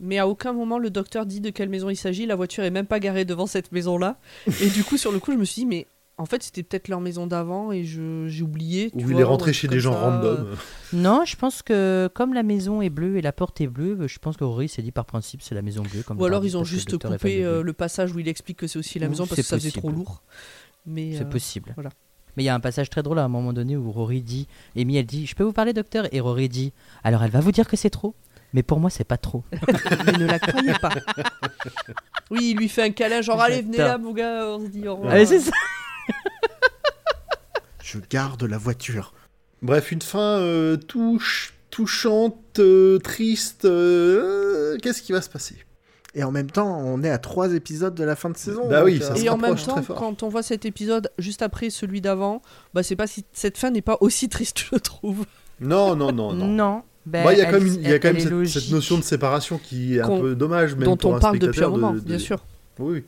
Mais à aucun moment le docteur dit de quelle maison il s'agit. La voiture est même pas garée devant cette maison-là. Et du coup, sur le coup, je me suis dit, mais en fait, c'était peut-être leur maison d'avant et je, j'ai oublié. tu Ou il est rentré chez des gens ça. random. Non, je pense que comme la maison est bleue et la porte est bleue, je pense que Rory s'est dit par principe c'est la maison bleue. Comme Ou alors ils ont juste coupé euh, le passage où il explique que c'est aussi la Ouh, maison parce que ça faisait trop possible. lourd. Mais C'est euh, possible. voilà. Mais il y a un passage très drôle à un moment donné où Rory dit, Amy elle dit, je peux vous parler docteur? Et Rory dit, alors elle va vous dire que c'est trop, mais pour moi c'est pas trop. [LAUGHS] mais ne la croyez pas. [LAUGHS] oui, il lui fait un câlin, genre allez, venez là, mon gars, on se dit au revoir. Allez, c'est ça. Je garde la voiture. Bref, une fin euh, touche, touchante, euh, triste. euh, Qu'est-ce qui va se passer? Et en même temps, on est à trois épisodes de la fin de saison. Bah oui, ça se Et en même temps, quand on voit cet épisode juste après celui d'avant, bah c'est pas si cette fin n'est pas aussi triste, je trouve. Non, non, non, non. Non. ben, Moi, il y a quand même, y a quand cette, notion de séparation qui est un peu dommage, même dont pour on un parle depuis un moment, de- de- bien sûr. Oui, oui.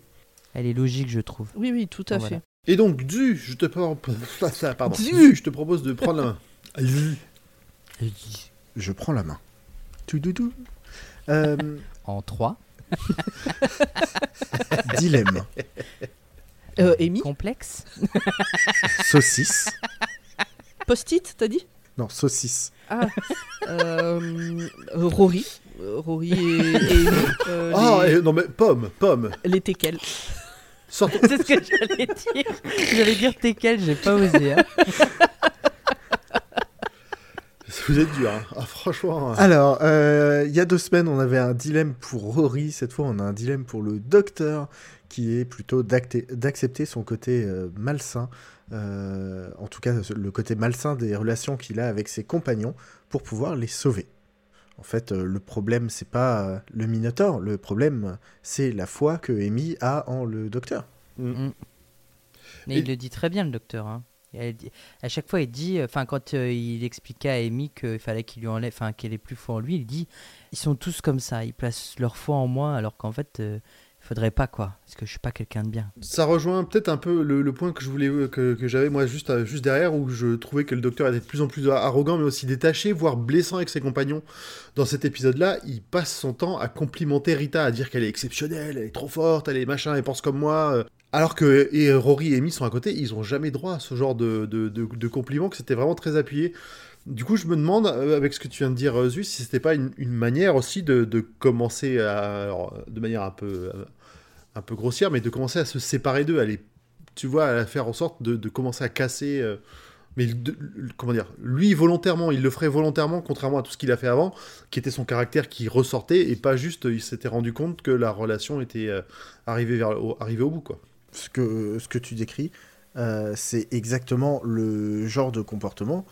Elle est logique, je trouve. Oui, oui, tout à fait. Et donc, Du, je te, par- [LAUGHS] pardon. Du. Du, je te propose de prendre la main. [LAUGHS] Je prends la main. Toudoudou. Euh, En 3. [LAUGHS] dilemme. Euh, Amy, Complexe. Saucisse. post-it, t'as dit? Non, saucisse. Ah, euh, Rory. Euh, Rory et, et Amy, euh, Ah, les, et- non mais pomme, pomme. les teckels. Sortons. C'est ce que j'allais dire. J'allais dire t'es quel, j'ai pas osé. hein. Vous êtes dur. hein. Ah, franchement. hein. Alors, euh, il y a deux semaines, on avait un dilemme pour Rory. Cette fois, on a un dilemme pour le docteur, qui est plutôt d'accepter son côté euh, malsain, euh, en tout cas le côté malsain des relations qu'il a avec ses compagnons, pour pouvoir les sauver. En fait, euh, le problème, c'est pas euh, le Minotaure, le problème, c'est la foi que Amy a en le docteur. Mais Et- il le dit très bien, le docteur. hein. Et elle dit- à chaque fois, il dit, enfin, quand euh, il expliquait à Amy qu'il fallait qu'il lui enlève, enfin, qu'elle ait plus foi en lui, il dit, ils sont tous comme ça, ils placent leur foi en moi, alors qu'en fait, euh, faudrait pas quoi, parce que je suis pas quelqu'un de bien. Ça rejoint peut-être un peu le, point que je voulais que, que j'avais moi juste à- juste derrière où je trouvais que le docteur était de plus en plus arrogant mais aussi détaché voire blessant avec ses compagnons. Dans cet épisode-là, il passe son temps à complimenter Rita, à dire qu'elle est exceptionnelle, elle est trop forte, elle est machin, elle pense comme moi. euh. Alors que et Rory et Amy sont à côté, ils ont jamais droit à ce genre de, de, de- de compliments, que c'était vraiment très appuyé. Du coup, je me demande, euh, avec ce que tu viens de dire, euh, Zeus, si c'était pas une, manière aussi de, commencer à, alors, de manière un peu, euh, un peu grossière, mais de commencer à se séparer d'eux, à les, tu vois, à faire en sorte de, commencer à casser. euh, mais comment dire, lui volontairement, il le ferait volontairement, contrairement à tout ce qu'il a fait avant, qui était son caractère qui ressortait et pas juste, il s'était rendu compte que la relation était euh, arrivée vers, au, arrivée au bout, quoi. Ce que, ce que tu décris, euh, c'est exactement le genre de comportement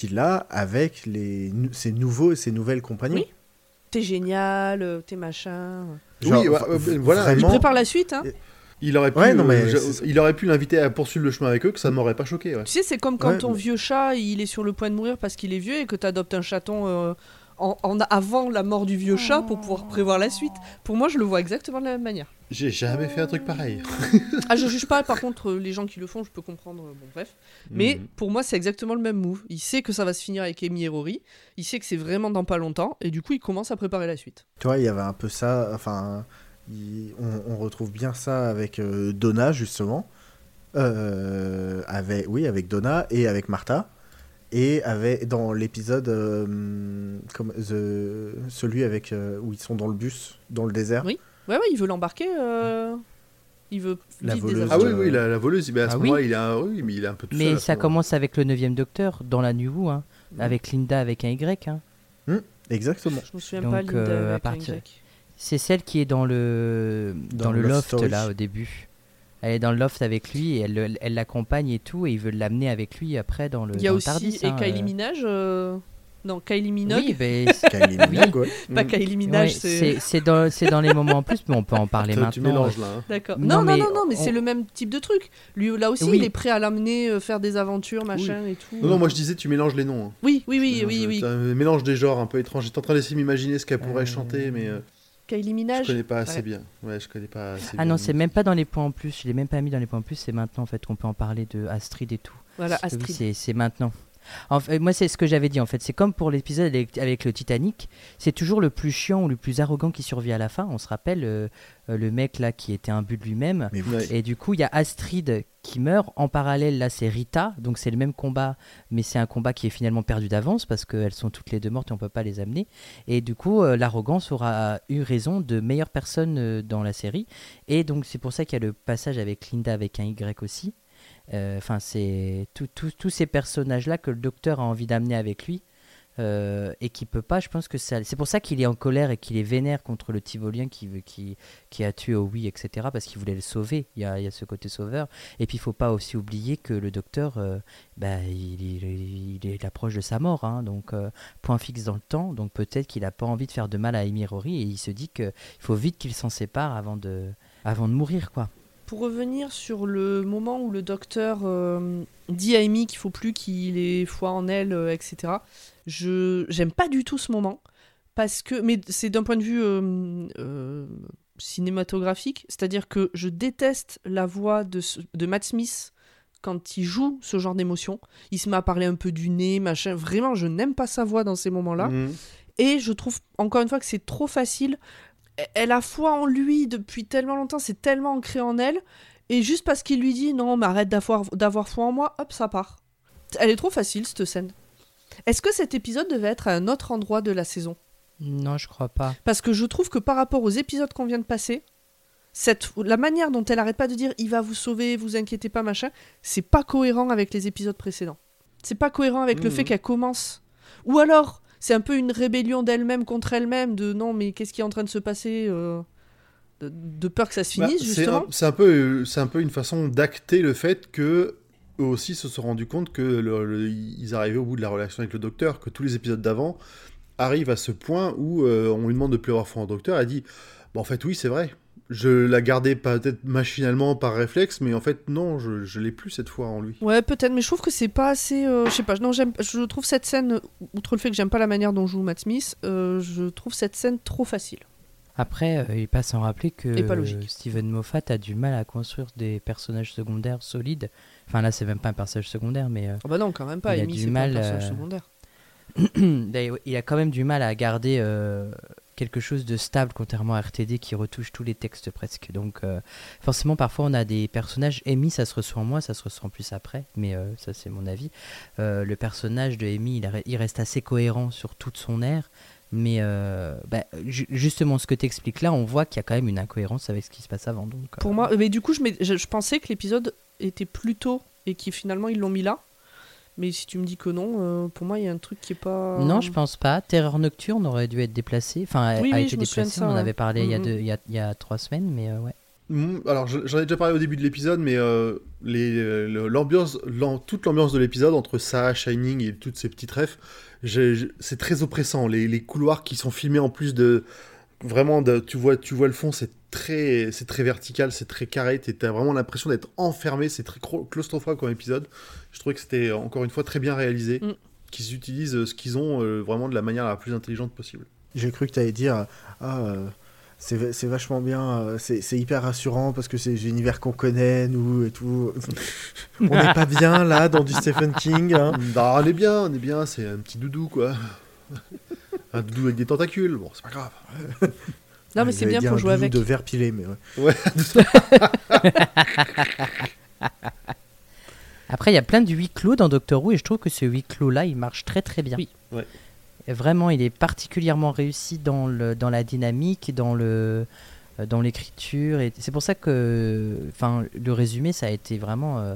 qu'il a avec les, ses nouveaux et ses nouvelles compagnons. Oui. T'es génial, euh, t'es machin. Genre, oui, ouais, euh, voilà. Il vraiment, prépare la suite, hein? Il aurait pu, Ouais, non, euh, mais je- c'est- il aurait pu l'inviter à poursuivre le chemin avec eux, que ça ne m'aurait pas choqué. ouais. Tu sais, c'est comme quand Ouais, ton mais- vieux chat, il est sur le point de mourir parce qu'il est vieux et que t'adoptes un chaton euh, en, en- avant la mort du vieux chat pour pouvoir prévoir la suite. Pour moi, je le vois exactement de la même manière. J'ai jamais fait un truc pareil. [LAUGHS] Ah, je juge pas, par contre, euh, les gens qui le font, je peux comprendre. euh, Bon, bref. Mais Mhm. pour moi, c'est exactement le même move. Il sait que ça va se finir avec Amy et Rory. Il sait que c'est vraiment dans pas longtemps. Et du coup, il commence à préparer la suite. Tu vois, il y avait un peu ça, enfin, il- on, on retrouve bien ça avec euh, Donna, justement. Euh, avec, oui, avec Donna et avec Martha. Et avec, dans l'épisode, euh, comme the- celui avec, euh, où ils sont dans le bus, dans le désert. Oui. Ouais, ouais, il veut l'embarquer. euh, Il veut La voleuse. Ah oui, oui, la, la voleuse, mais à ce Ah oui. moment-là, il, a, oui, mais il est un peu tout seul Mais à ce ça commence avec le 9 docteur, dans la Who, hein, Mm. avec Linda avec un Y. hein. Exactement. Je me souviens Donc, pas, Linda. euh, à avec un partir- Y. C'est celle qui est dans le, dans Dans le loft, Story. là, au début. Elle est dans le loft avec lui et elle le- elle l'accompagne et tout, et il veut l'amener avec lui après dans le, Il y a aussi. Tardis, et hein, Kylie euh. Minaj. euh, Non, Kylie Minogue. [LAUGHS] Oui, ben, Kylie Minogue, ouais. Pas. Kylie Ouais, Minaj, c'est dans, les moments en plus, mais on peut en [LAUGHS] parler Toi, maintenant. Tu mélanges là. hein. D'accord. Non, Non, non, mais non, non, mais on- c'est le même type de truc. Lui, là aussi, Oui. il est prêt à l'amener euh, faire des aventures, machin et tout. Non, non, moi je disais, tu mélanges les noms. hein. Oui, oui, oui, Tu oui, mélanges- oui. un mélange des genres un peu étrange. J'étais en train d'essayer de m'imaginer ce qu'elle pourrait Euh, chanter, mais euh, Kylie je connais pas assez Ouais. bien. Ouais, je connais pas assez Ah bien. non, c'est même pas dans les points en plus. Je l'ai même pas mis dans les points en plus. C'est maintenant en fait qu'on peut en parler de Astrid et tout. Voilà, Astrid. c'est maintenant. En fait, moi, c'est ce que j'avais dit en fait. C'est comme pour l'épisode avec, avec le Titanic. C'est toujours le plus chiant ou le plus arrogant qui survit à la fin. On se rappelle euh, le mec là qui était un but de lui-même. Et du coup, il y a Astrid qui meurt. En parallèle, là, c'est Rita. Donc, c'est le même combat, mais c'est un combat qui est finalement perdu d'avance parce qu'elles sont toutes les deux mortes et on peut pas les amener. Et du coup, euh, l'arrogance aura eu raison de meilleures personnes euh, dans la série. Et donc, c'est pour ça qu'il y a le passage avec Linda avec un Y aussi. Euh, Enfin, c'est tous ces personnages-là que le docteur a envie d'amener avec lui. euh, et qui peut pas, je pense que. C'est pour ça qu'il est en colère et qu'il est vénère contre le Tivolien qui, qui, a tué Owi, etc. Parce qu'il voulait le sauver. Il y, a, y a ce côté sauveur. Et puis il faut pas aussi oublier que le docteur, euh, bah, il, est approche de sa mort, hein, donc point fixe dans le temps. Donc peut-être qu'il n'a pas envie de faire de mal à Amy Rory et il se dit qu'il faut vite qu'il s'en sépare avant de, avant de mourir, quoi. Pour revenir sur le moment où le docteur euh, dit à Amy qu'il faut plus qu'il ait foi en elle, euh, etc. Je j'aime pas du tout ce moment parce que mais c'est d'un point de vue euh, cinématographique, c'est-à-dire que je déteste la voix de, de Matt Smith quand il joue ce genre d'émotion. Il se met à parler un peu du nez, machin. Vraiment, je n'aime pas sa voix dans ces moments-là. Mhm. Et je trouve, encore une fois, que c'est trop facile. Elle a foi en lui depuis tellement longtemps, c'est tellement ancré en elle. Et juste parce qu'il lui dit non, mais arrête d'avoir, d'avoir foi en moi, hop, ça part. Elle est trop facile, cette scène. Est-ce que cet épisode devait être à un autre endroit de la saison? Non, je crois pas. Parce que je trouve que par rapport aux épisodes qu'on vient de passer, cette, la manière dont elle arrête pas de dire il va vous sauver, vous inquiétez pas, machin, c'est pas cohérent avec les épisodes précédents. C'est pas cohérent avec le Mhm. fait qu'elle commence. Ou alors, c'est un peu une rébellion d'elle-même contre elle-même, de non, mais qu'est-ce qui est en train de se passer euh, de, de peur que ça se Bah, finisse, c'est justement. un, c'est un peu, c'est un peu une façon d'acter le fait que eux aussi se sont rendus compte que le- le- ils arrivaient au bout de la relation avec le docteur, que tous les épisodes d'avant arrivent à ce point où euh, on lui demande de plus avoir foi en docteur. Elle dit, bon, en fait, oui, c'est vrai. Je la gardais peut-être machinalement par réflexe, mais en fait, non, je, je l'ai plus cette foi en lui. Ouais, peut-être, mais je trouve que c'est pas assez. euh, je sais pas, non, j'aime, je trouve cette scène, outre le fait que j'aime pas la manière dont joue Matt Smith, euh, je trouve cette scène trop facile. Après, euh, il passe en rappeler que pas Steven Moffat a du mal à construire des personnages secondaires solides. Enfin là, c'est même pas un personnage secondaire, mais euh, Ah bah non, quand même pas. Il a Amy, du c'est pas mal, un personnage secondaire. [CLEARS THROAT] D'ailleurs, il a quand même du mal à garder euh, quelque chose de stable, contrairement à RTD qui retouche tous les textes presque. Donc, euh, forcément, parfois, on a des personnages. Amy, ça se ressent en moi, ça se ressent plus après, mais euh, ça, c'est mon avis. Euh, le personnage de Amy, il, reste assez cohérent sur toute son air. Mais bah, ju- justement, ce que tu expliques là, on voit qu'il y a quand même une incohérence avec ce qui se passe avant. Donc, Pour moi, mais du coup, je pensais que l'épisode était plus tôt et qui finalement ils l'ont mis là. Mais si tu me dis que non, euh, pour moi, il y a un truc qui est pas. Non, je pense pas. Terreur nocturne aurait dû être déplacée. Enfin, a- Oui, a oui, été déplacée. ça, on en ouais. avait parlé il, y a deux- il, y a, il y a trois semaines, mais euh, ouais. Mm, Alors, je- j'en ai déjà parlé au début de l'épisode, mais euh, l'ambiance, l'am- toute l'ambiance de l'épisode entre Sarah, Shining et toutes ces petites refs, c'est très oppressant. Les, les couloirs qui sont filmés en plus de vraiment, de, tu vois, tu vois le fond, c'est très, c'est très vertical, c'est très carré. T'as vraiment l'impression d'être enfermé. C'est très claustrophobe comme épisode. Je trouvais que c'était encore une fois très bien réalisé. Mm. Qu'ils utilisent euh, ce qu'ils ont euh, vraiment de la manière la plus intelligente possible. J'ai cru que tu allais dire Ah, euh, c'est va- c'est vachement bien, euh, c'est hyper rassurant parce que c'est l'univers qu'on connaît, nous et tout. [LAUGHS] on n'est pas bien là dans du Stephen King. hein. Bah, on est bien, on est bien, c'est un petit doudou quoi. [LAUGHS] un doudou avec des tentacules, bon, c'est pas grave. Non, mais c'est bien dire pour un jouer avec. de verre pilé, mais ouais. Ouais, [LAUGHS] Après, il y a plein de huis clos dans Doctor Who et je trouve que ce huis clos-là, il marche très très bien. Oui. Ouais. Et vraiment, il est particulièrement réussi dans, le, dans la dynamique, dans le euh, dans l'écriture. Et c'est pour ça que enfin, le résumé, ça a été vraiment euh,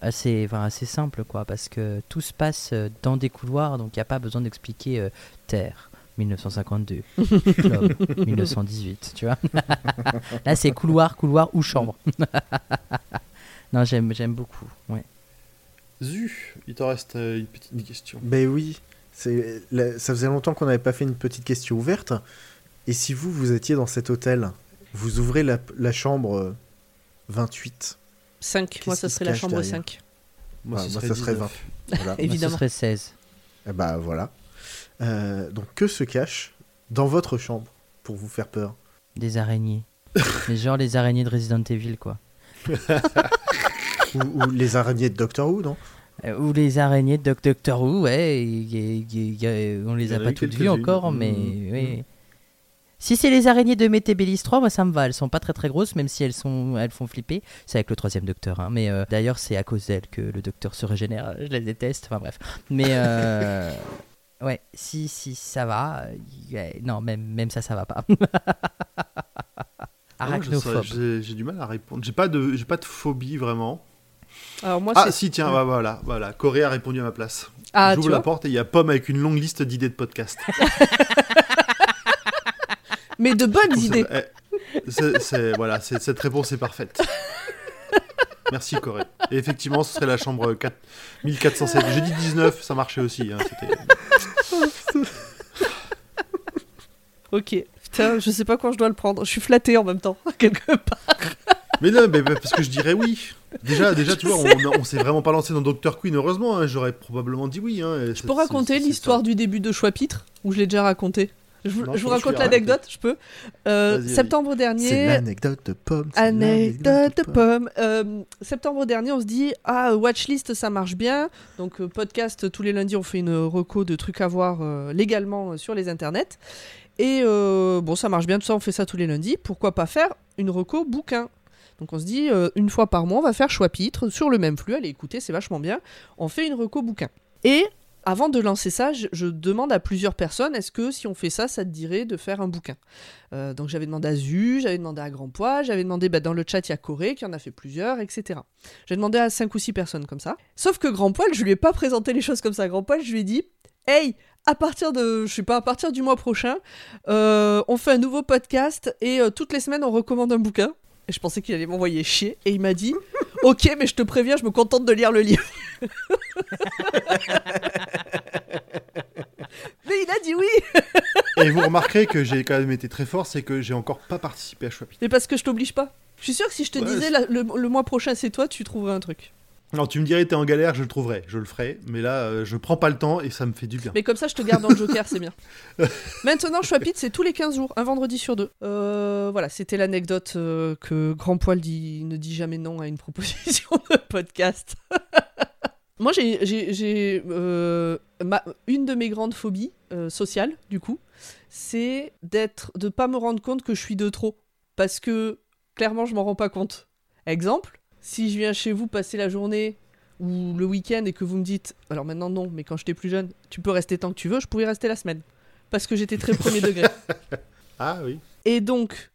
assez, assez simple, quoi, parce que tout se passe euh, dans des couloirs, donc il n'y a pas besoin d'expliquer euh, Terre. 1952, Club, 1918, tu vois. Là, c'est couloir, couloir ou chambre. [LAUGHS] non, j'aime, j'aime beaucoup. Ouais. Zu, il t'en reste euh, une petite question. Ben oui, c'est ça faisait longtemps qu'on n'avait pas fait une petite question ouverte. Et si vous, vous étiez dans cet hôtel, vous ouvrez la, la chambre euh, 28. 5. Qu'est-ce Moi, ça serait la chambre derrière 5. Moi, Ah, ce moi, serait ça serait 19. [LAUGHS] Voilà. [LAUGHS] Moi, ce Évidemment. serait 16. Et bah voilà. Euh, donc que se cache dans votre chambre pour vous faire peur? Des araignées. Mais genre les araignées de Resident Evil, quoi. [LAUGHS] ou, ou les araignées de Doctor Who, non? Euh, ou les araignées de Doc- Doctor Who, ouais. y- y- y- y- on les a pas toutes vues encore, mais mm. oui. Si c'est les araignées de Metebelis 3, moi ça me va. Elles sont pas très très grosses, même si elles sont, elles font flipper. C'est avec le troisième docteur, hein. Mais euh, d'ailleurs, c'est à cause d'elles que le docteur se régénère. Je les déteste. Enfin bref. Mais euh, ouais, si si ça va. Non, même même ça, ça va pas. Ah, Arachnophobe. J'ai j'ai du mal à répondre. J'ai pas de, j'ai pas de phobie vraiment. Alors, moi, Ah si, tiens, Ouais. bah, voilà, voilà. Corée a répondu à ma place. Ah, J'ouvre la porte et il y a Pomme avec une longue liste d'idées de podcast. [LAUGHS] Mais de bonnes idées. Eh, c'est- voilà, cette réponse est parfaite. Merci Corée. Et effectivement, ce serait la chambre 4... 1407. J'ai dit 19, ça marchait aussi. hein, Ok. Putain, je sais pas quand je dois le prendre. Je suis flatté en même temps, [LAUGHS] quelque part. Mais non, mais parce que je dirais oui. Déjà, [LAUGHS] déjà tu vois, on, on s'est vraiment pas lancé dans Dr. Queen, heureusement. hein, J'aurais probablement dit oui. Hein, Je peux raconter l'histoire du début de Choix-Pitre Ou je l'ai déjà raconté? Je vous, Non, je je vous pense que raconte l'anecdote, je peux? Euh, septembre C'est dernier, l'anecdote de pomme. c'est Anecdote de pomme. Euh, septembre dernier, on se dit ah watchlist ça marche bien. Donc euh, podcast tous les lundis, on fait une reco de trucs à voir euh, légalement sur les internets. Et bon, ça marche bien tout ça, on fait ça tous les lundis. Pourquoi pas faire une reco bouquin? Donc on se dit euh, une fois par mois, on va faire choix-pitre sur le même flux. Allez écoutez, c'est vachement bien. On fait une reco bouquin. Et avant de lancer ça, je, demande à plusieurs personnes est-ce que si on fait ça, ça te dirait de faire un bouquin? Euh, Donc j'avais demandé à Zu, j'avais demandé à Grand Poids, j'avais demandé bah, dans le chat, il y a Corée qui en a fait plusieurs, etc. J'ai demandé à 5 ou 6 personnes comme ça. Sauf que Grand Poil, je lui ai pas présenté les choses comme ça. Grand Poil, je lui ai dit Hey, à partir de, je sais pas, à partir du mois prochain, euh, on fait un nouveau podcast et toutes les semaines on recommande un bouquin. Et je pensais qu'il allait m'envoyer chier. Et il m'a dit Ok, mais je te préviens, je me contente de lire le livre. [LAUGHS] mais il a dit oui [LAUGHS] Et vous remarquerez que j'ai quand même été très fort, c'est que j'ai encore pas participé à Choix-Pitre. Mais parce que je t'oblige pas. Je suis sûr que si je te Ouais, disais la- le, le mois prochain c'est toi, tu trouverais un truc. Non, tu me dirais, t'es en galère, je le trouverai, je le ferai. Mais là, euh, je prends pas le temps et ça me fait du bien. Mais comme ça, je te garde dans le Joker, c'est bien. [LAUGHS] Maintenant, Choix-Pitre, c'est tous les 15 jours, un vendredi sur deux. Euh, voilà, c'était l'anecdote euh, que Grand Poil dit, ne dit jamais non à une proposition [LAUGHS] de podcast. [LAUGHS] Moi, j'ai, euh, une de mes grandes phobies sociales, du coup, c'est d'être, de pas me rendre compte que je suis de trop. Parce que, clairement, je m'en rends pas compte. Exemple, si je viens chez vous passer la journée ou le week-end et que vous me dites, alors maintenant non, mais quand j'étais plus jeune, tu peux rester tant que tu veux, je pourrais rester la semaine. Parce que j'étais très premier degré. [LAUGHS] Ah oui. Et donc,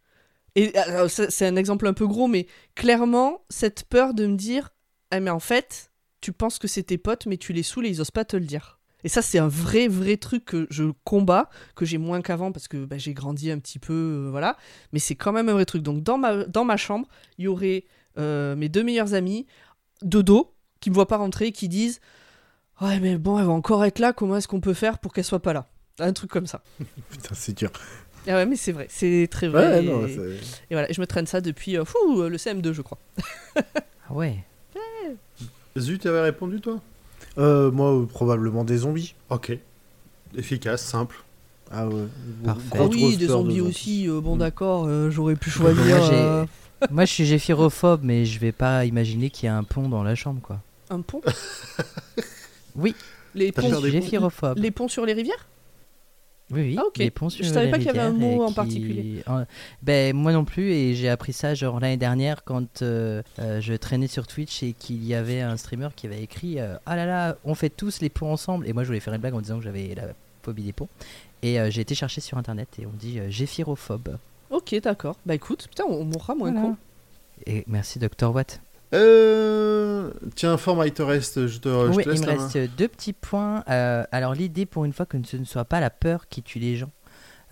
et c'est un exemple un peu gros, mais clairement, cette peur de me dire, ah mais en fait, tu penses que c'est tes potes, mais tu les saoules et ils osent pas te le dire. Et ça, c'est un vrai, vrai truc que je combats, que j'ai moins qu'avant parce que bah, j'ai grandi un petit peu, euh, voilà. Mais c'est quand même un vrai truc. Donc, dans ma, dans ma chambre, il y aurait euh, mes deux meilleurs amis, de dos, qui me voient pas rentrer, qui disent Ouais, mais bon, elle va encore être là, comment est-ce qu'on peut faire pour qu'elle soit pas là? Un truc comme ça. [LAUGHS] Putain, c'est dur. Ah ouais, mais c'est vrai, c'est très vrai. Ouais, et, non, et c'est- voilà, je me traîne ça depuis euh, fou, le CM2, je crois. [LAUGHS] Ah ouais. Zut, t'avais répondu toi? Euh, moi, euh, probablement des zombies. Ok. Efficace, simple. Ah ouais. Parfait. Ah oui, des de zombies aussi, euh, bon Mm. d'accord, euh, j'aurais pu choisir euh, Moi, je suis géphirophobe, mais je vais pas imaginer qu'il y a un pont dans la chambre, quoi. un pont? Oui, Les T'as ponts, peur des ponts les ponts sur les rivières? Oui, oui. Ah, ok. Les ponts sur Je savais les pas qu'il y avait un rivières mot et en qui- particulier. en- Ben, moi non plus, et j'ai appris ça genre l'année dernière quand euh, euh, je traînais sur Twitch et qu'il y avait un streamer qui avait écrit euh, Ah là là, on fait tous les ponts ensemble. Et moi, je voulais faire une blague en disant que j'avais la phobie des ponts. Et euh, j'ai été chercher sur internet et on dit euh, géphirophobe. Ok, d'accord. Bah écoute, putain, on mourra moins Voilà. con. Et merci Dr. Watt. Euh... Tiens, forme, il te reste. Je te, je oui, te laisse il me main. reste deux petits points. Euh, alors l'idée pour une fois que ce ne soit pas la peur qui tue les gens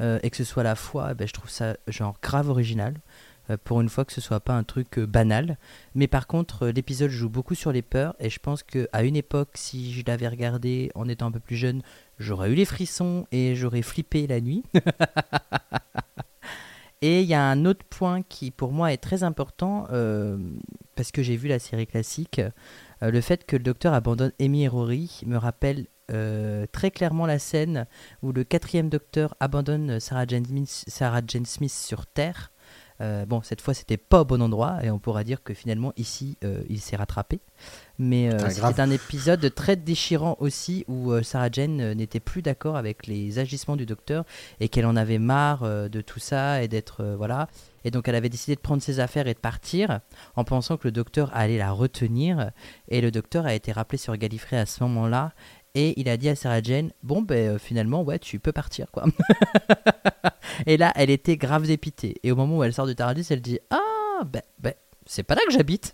euh, et que ce soit la foi, ben, je trouve ça genre grave original. Euh, pour une fois que ce soit pas un truc euh, banal. Mais par contre, euh, l'épisode joue beaucoup sur les peurs et je pense que à une époque, si je l'avais regardé en étant un peu plus jeune, j'aurais eu les frissons et j'aurais flippé la nuit. [LAUGHS] Et il y a un autre point qui pour moi est très important euh, parce que j'ai vu la série classique. Euh, le fait que le docteur abandonne Amy et Rory me rappelle euh, très clairement la scène où le quatrième docteur abandonne Sarah Sarah Jane Smith sur Terre. Euh, bon, cette fois, c'était pas au bon endroit, et on pourra dire que finalement, ici, euh, il s'est rattrapé. Mais euh, c'était un épisode très déchirant aussi, où euh, Sarah Jane n'était plus d'accord avec les agissements du docteur, et qu'elle en avait marre de tout ça, et d'être... voilà. Et donc, elle avait décidé de prendre ses affaires et de partir, en pensant que le docteur allait la retenir. Et le docteur a été rappelé sur Gallifrey à ce moment-là, et il a dit à Sarah Jane, bon ben euh, finalement ouais tu peux partir quoi. [LAUGHS] et là elle était grave dépitée. Et au moment où elle sort du Tardis, elle dit ah ben ben c'est pas là que j'habite.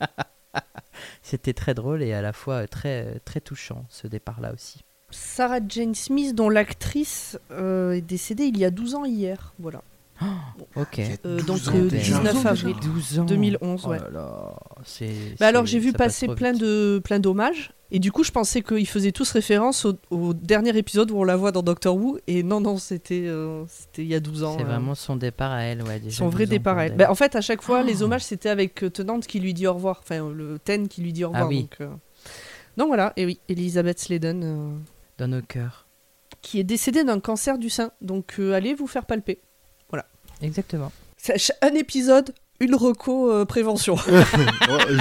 [LAUGHS] C'était très drôle et à la fois très très touchant ce départ là aussi. Sarah Jane Smith, dont l'actrice euh, est décédée il y a 12 ans hier. Voilà. Ok. Euh, 12 donc euh, déjà. 19 avril 12 ans. 2011, Oh ouais. là là, c'est- Bah alors j'ai vu passe passer plein vite. de plein d'hommages et du coup je pensais qu'ils faisaient tous référence au, au dernier épisode où on la voit dans Doctor Who et non non c'était euh, c'était il y a 12 ans. C'est euh, vraiment son départ à elle, ouais. déjà son vrai 12 ans départ. à elle. Bah, en fait à chaque fois les Oh. hommages c'était avec euh, Tenante qui lui dit au revoir, enfin le Ten qui lui dit au Ah revoir. oui. Donc, euh, donc voilà et oui Elizabeth Sladen euh, Dans nos cœurs. qui est décédée d'un cancer du sein donc euh, allez vous faire palper. Exactement. Un épisode une reco euh, prévention. [LAUGHS] ouais,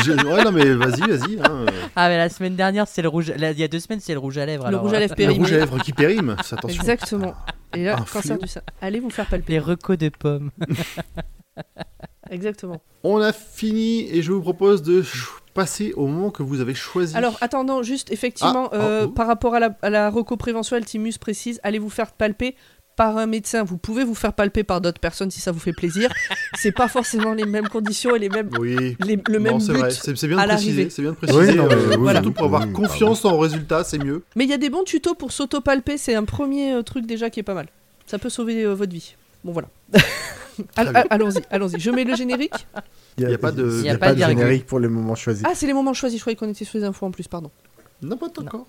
je- ouais, non, mais vas-y, vas-y. hein. Ah, mais la semaine dernière, c'est le rouge. là, Il y a deux semaines, c'est le rouge à lèvres. le alors, rouge à euh, lèvres Le périmé. rouge à lèvres qui périme, attention. Exactement. Et là Un cancer fléau. du sein. Allez vous faire palper. Les recos de pommes. [LAUGHS] Exactement. On a fini et je vous propose de ch- passer au moment que vous avez choisi. Alors, attendant, juste, effectivement, Ah, euh, oh, oh. par rapport à la, à la recoprévention, Altimus précise, allez vous faire palper par un médecin. Vous pouvez vous faire palper par d'autres personnes si ça vous fait plaisir. [LAUGHS] c'est pas forcément les mêmes conditions et les mêmes, oui. les- le même Non, c'est but. vrai, c'est bien à de préciser. l'arrivée. C'est bien de préciser. Surtout pour avoir oui, confiance en résultat, c'est mieux. Mais il y a des bons tutos pour s'auto-palper. C'est un premier euh, truc déjà qui est pas mal. Ça peut sauver euh, votre vie. Bon, voilà. [LAUGHS] Allons-y, allons-y. Je mets le générique. Il y a pas de- y a pas pas de virgule. générique pour les moments choisis. Ah, c'est les moments choisis. Je croyais qu'on était sur les infos en plus, pardon. Non, pas [LAUGHS] encore.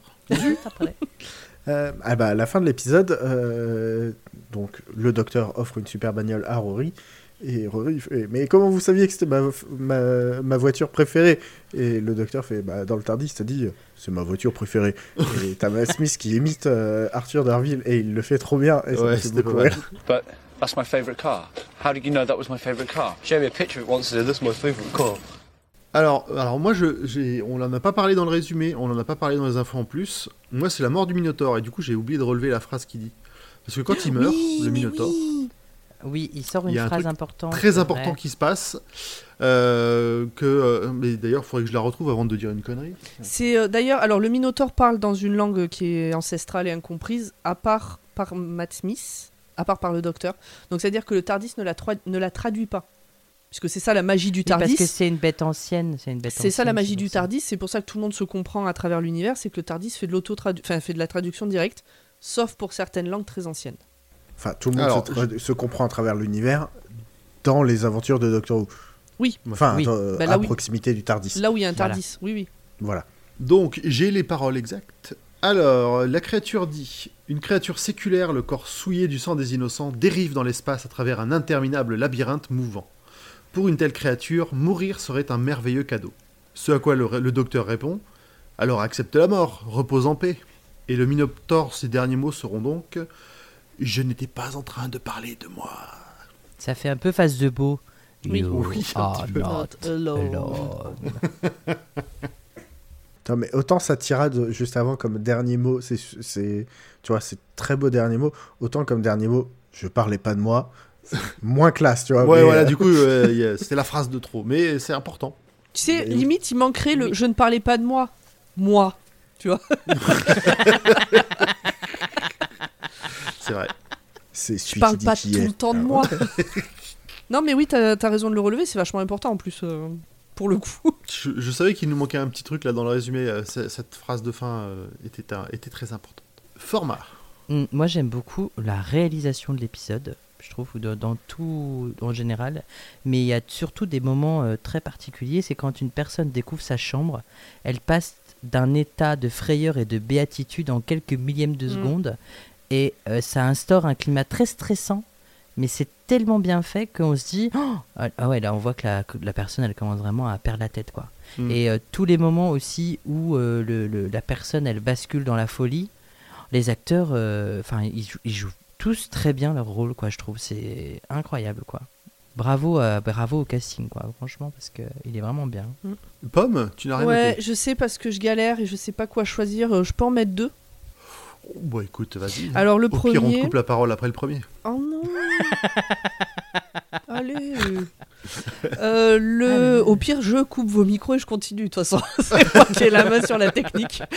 Euh, ah bah, à la fin de l'épisode, euh, donc le docteur offre une super bagnole à Rory. Et Rory fait Mais comment vous saviez que c'était ma, ma, ma voiture préférée? Et le docteur fait bah, Dans le Tardis, t'as dit C'est ma voiture préférée. et [LAUGHS] t'as Matt Smith qui imite euh, Arthur Darville et il le fait trop bien. Et ça me Ouais, fait c'était beaucoup pas mal. rire. But that's my favourite car. How did you know that was my favourite car? Show me a picture of it once and say, this is my favourite car. Alors, alors moi, je, on n'en a pas parlé dans le résumé, on n'en a pas parlé dans les infos en plus. Moi, c'est la mort du Minotaure, et du coup, j'ai oublié de relever la phrase qu'il dit. Parce que quand il meurt, le Minotaure, Oui, il sort Il une y a un phrase truc importante. très important qui se passe, euh, que... euh, mais d'ailleurs, il faudrait que je la retrouve avant de dire une connerie. C'est euh, d'ailleurs, alors le Minotaure parle dans une langue qui est ancestrale et incomprise, à part par Matt Smith, à part par le docteur. Donc c'est à dire que le Tardis ne la, troi- ne la traduit pas, puisque c'est ça la magie du Oui, parce Tardis. que c'est une bête ancienne. C'est une bête c'est ça la magie du. Tardis. C'est pour ça que tout le monde se comprend à travers l'univers, c'est que le Tardis fait de l'auto enfin fait de la traduction directe, sauf pour certaines langues très anciennes. Enfin, tout le monde Alors, se, comprend à travers l'univers dans les aventures de Doctor Who. Oui. Enfin, Oui. euh, Bah là, à oui. proximité du Tardis. Là où il y a un Voilà. Tardis, oui, oui. Voilà. Donc, j'ai les paroles exactes. Alors, la créature dit Une créature séculaire, le corps souillé du sang des innocents, dérive dans l'espace à travers un interminable labyrinthe mouvant. Pour une telle créature, mourir serait un merveilleux cadeau. Ce à quoi le, le docteur répond Alors accepte la mort, repose en paix. Et le Minotaure, ses derniers mots seront donc Je n'étais pas en train de parler de moi. Ça fait un peu face de beau. Oui. You Oui, un are peu. not alone. [LAUGHS] alone. Non, mais autant sa tirade juste avant comme dernier mot, c'est, c'est, tu vois, c'est très beau dernier mot. Autant comme dernier mot, je parlais pas de moi, moins classe, tu vois. Ouais, mais, voilà, euh, du coup, [LAUGHS] euh, c'était la phrase de trop. Mais c'est important. Tu sais, Mais limite, il manquerait le je ne parlais pas de moi. Moi. Tu vois [LAUGHS] C'est vrai. c'est Je parle pas tout est. le temps de Ah, moi. [LAUGHS] non, mais oui, t'as as raison de le relever, c'est vachement important en plus, euh, pour le coup. Je, je savais qu'il nous manquait un petit truc là dans le résumé. euh, cette phrase de fin euh, était, un- était très importante. Format. Mm, Moi, j'aime beaucoup la réalisation de l'épisode. Je trouve dans, dans tout en général, mais il y a surtout des moments euh, très particuliers. C'est quand une personne découvre sa chambre, elle passe d'un état de frayeur et de béatitude en quelques millièmes de Mm. seconde, et euh, ça instaure un climat très stressant. Mais c'est tellement bien fait qu'on se dit Oh ah ah ouais là on voit que la, que la personne elle commence vraiment à perdre la tête quoi. Mm. Et euh, tous les moments aussi où le- le- la personne elle bascule dans la folie, les acteurs, enfin ils jouent tous très bien leur rôle quoi. Je trouve c'est incroyable quoi. Bravo, à- bravo au casting quoi. Franchement parce que il est vraiment bien. Pomme, tu n'as rien Ouais, noté je sais parce que je galère et je sais pas quoi choisir. euh, Je peux en mettre deux? Oh, Bon, écoute, vas-y. Alors, le Au pire, on te premier. coupe la parole après le premier. Oh non [LAUGHS] Allez Euh, le... Au pire, je coupe vos micros et je continue. De toute façon, [LAUGHS] c'est moi qui ai la main sur la technique. [LAUGHS]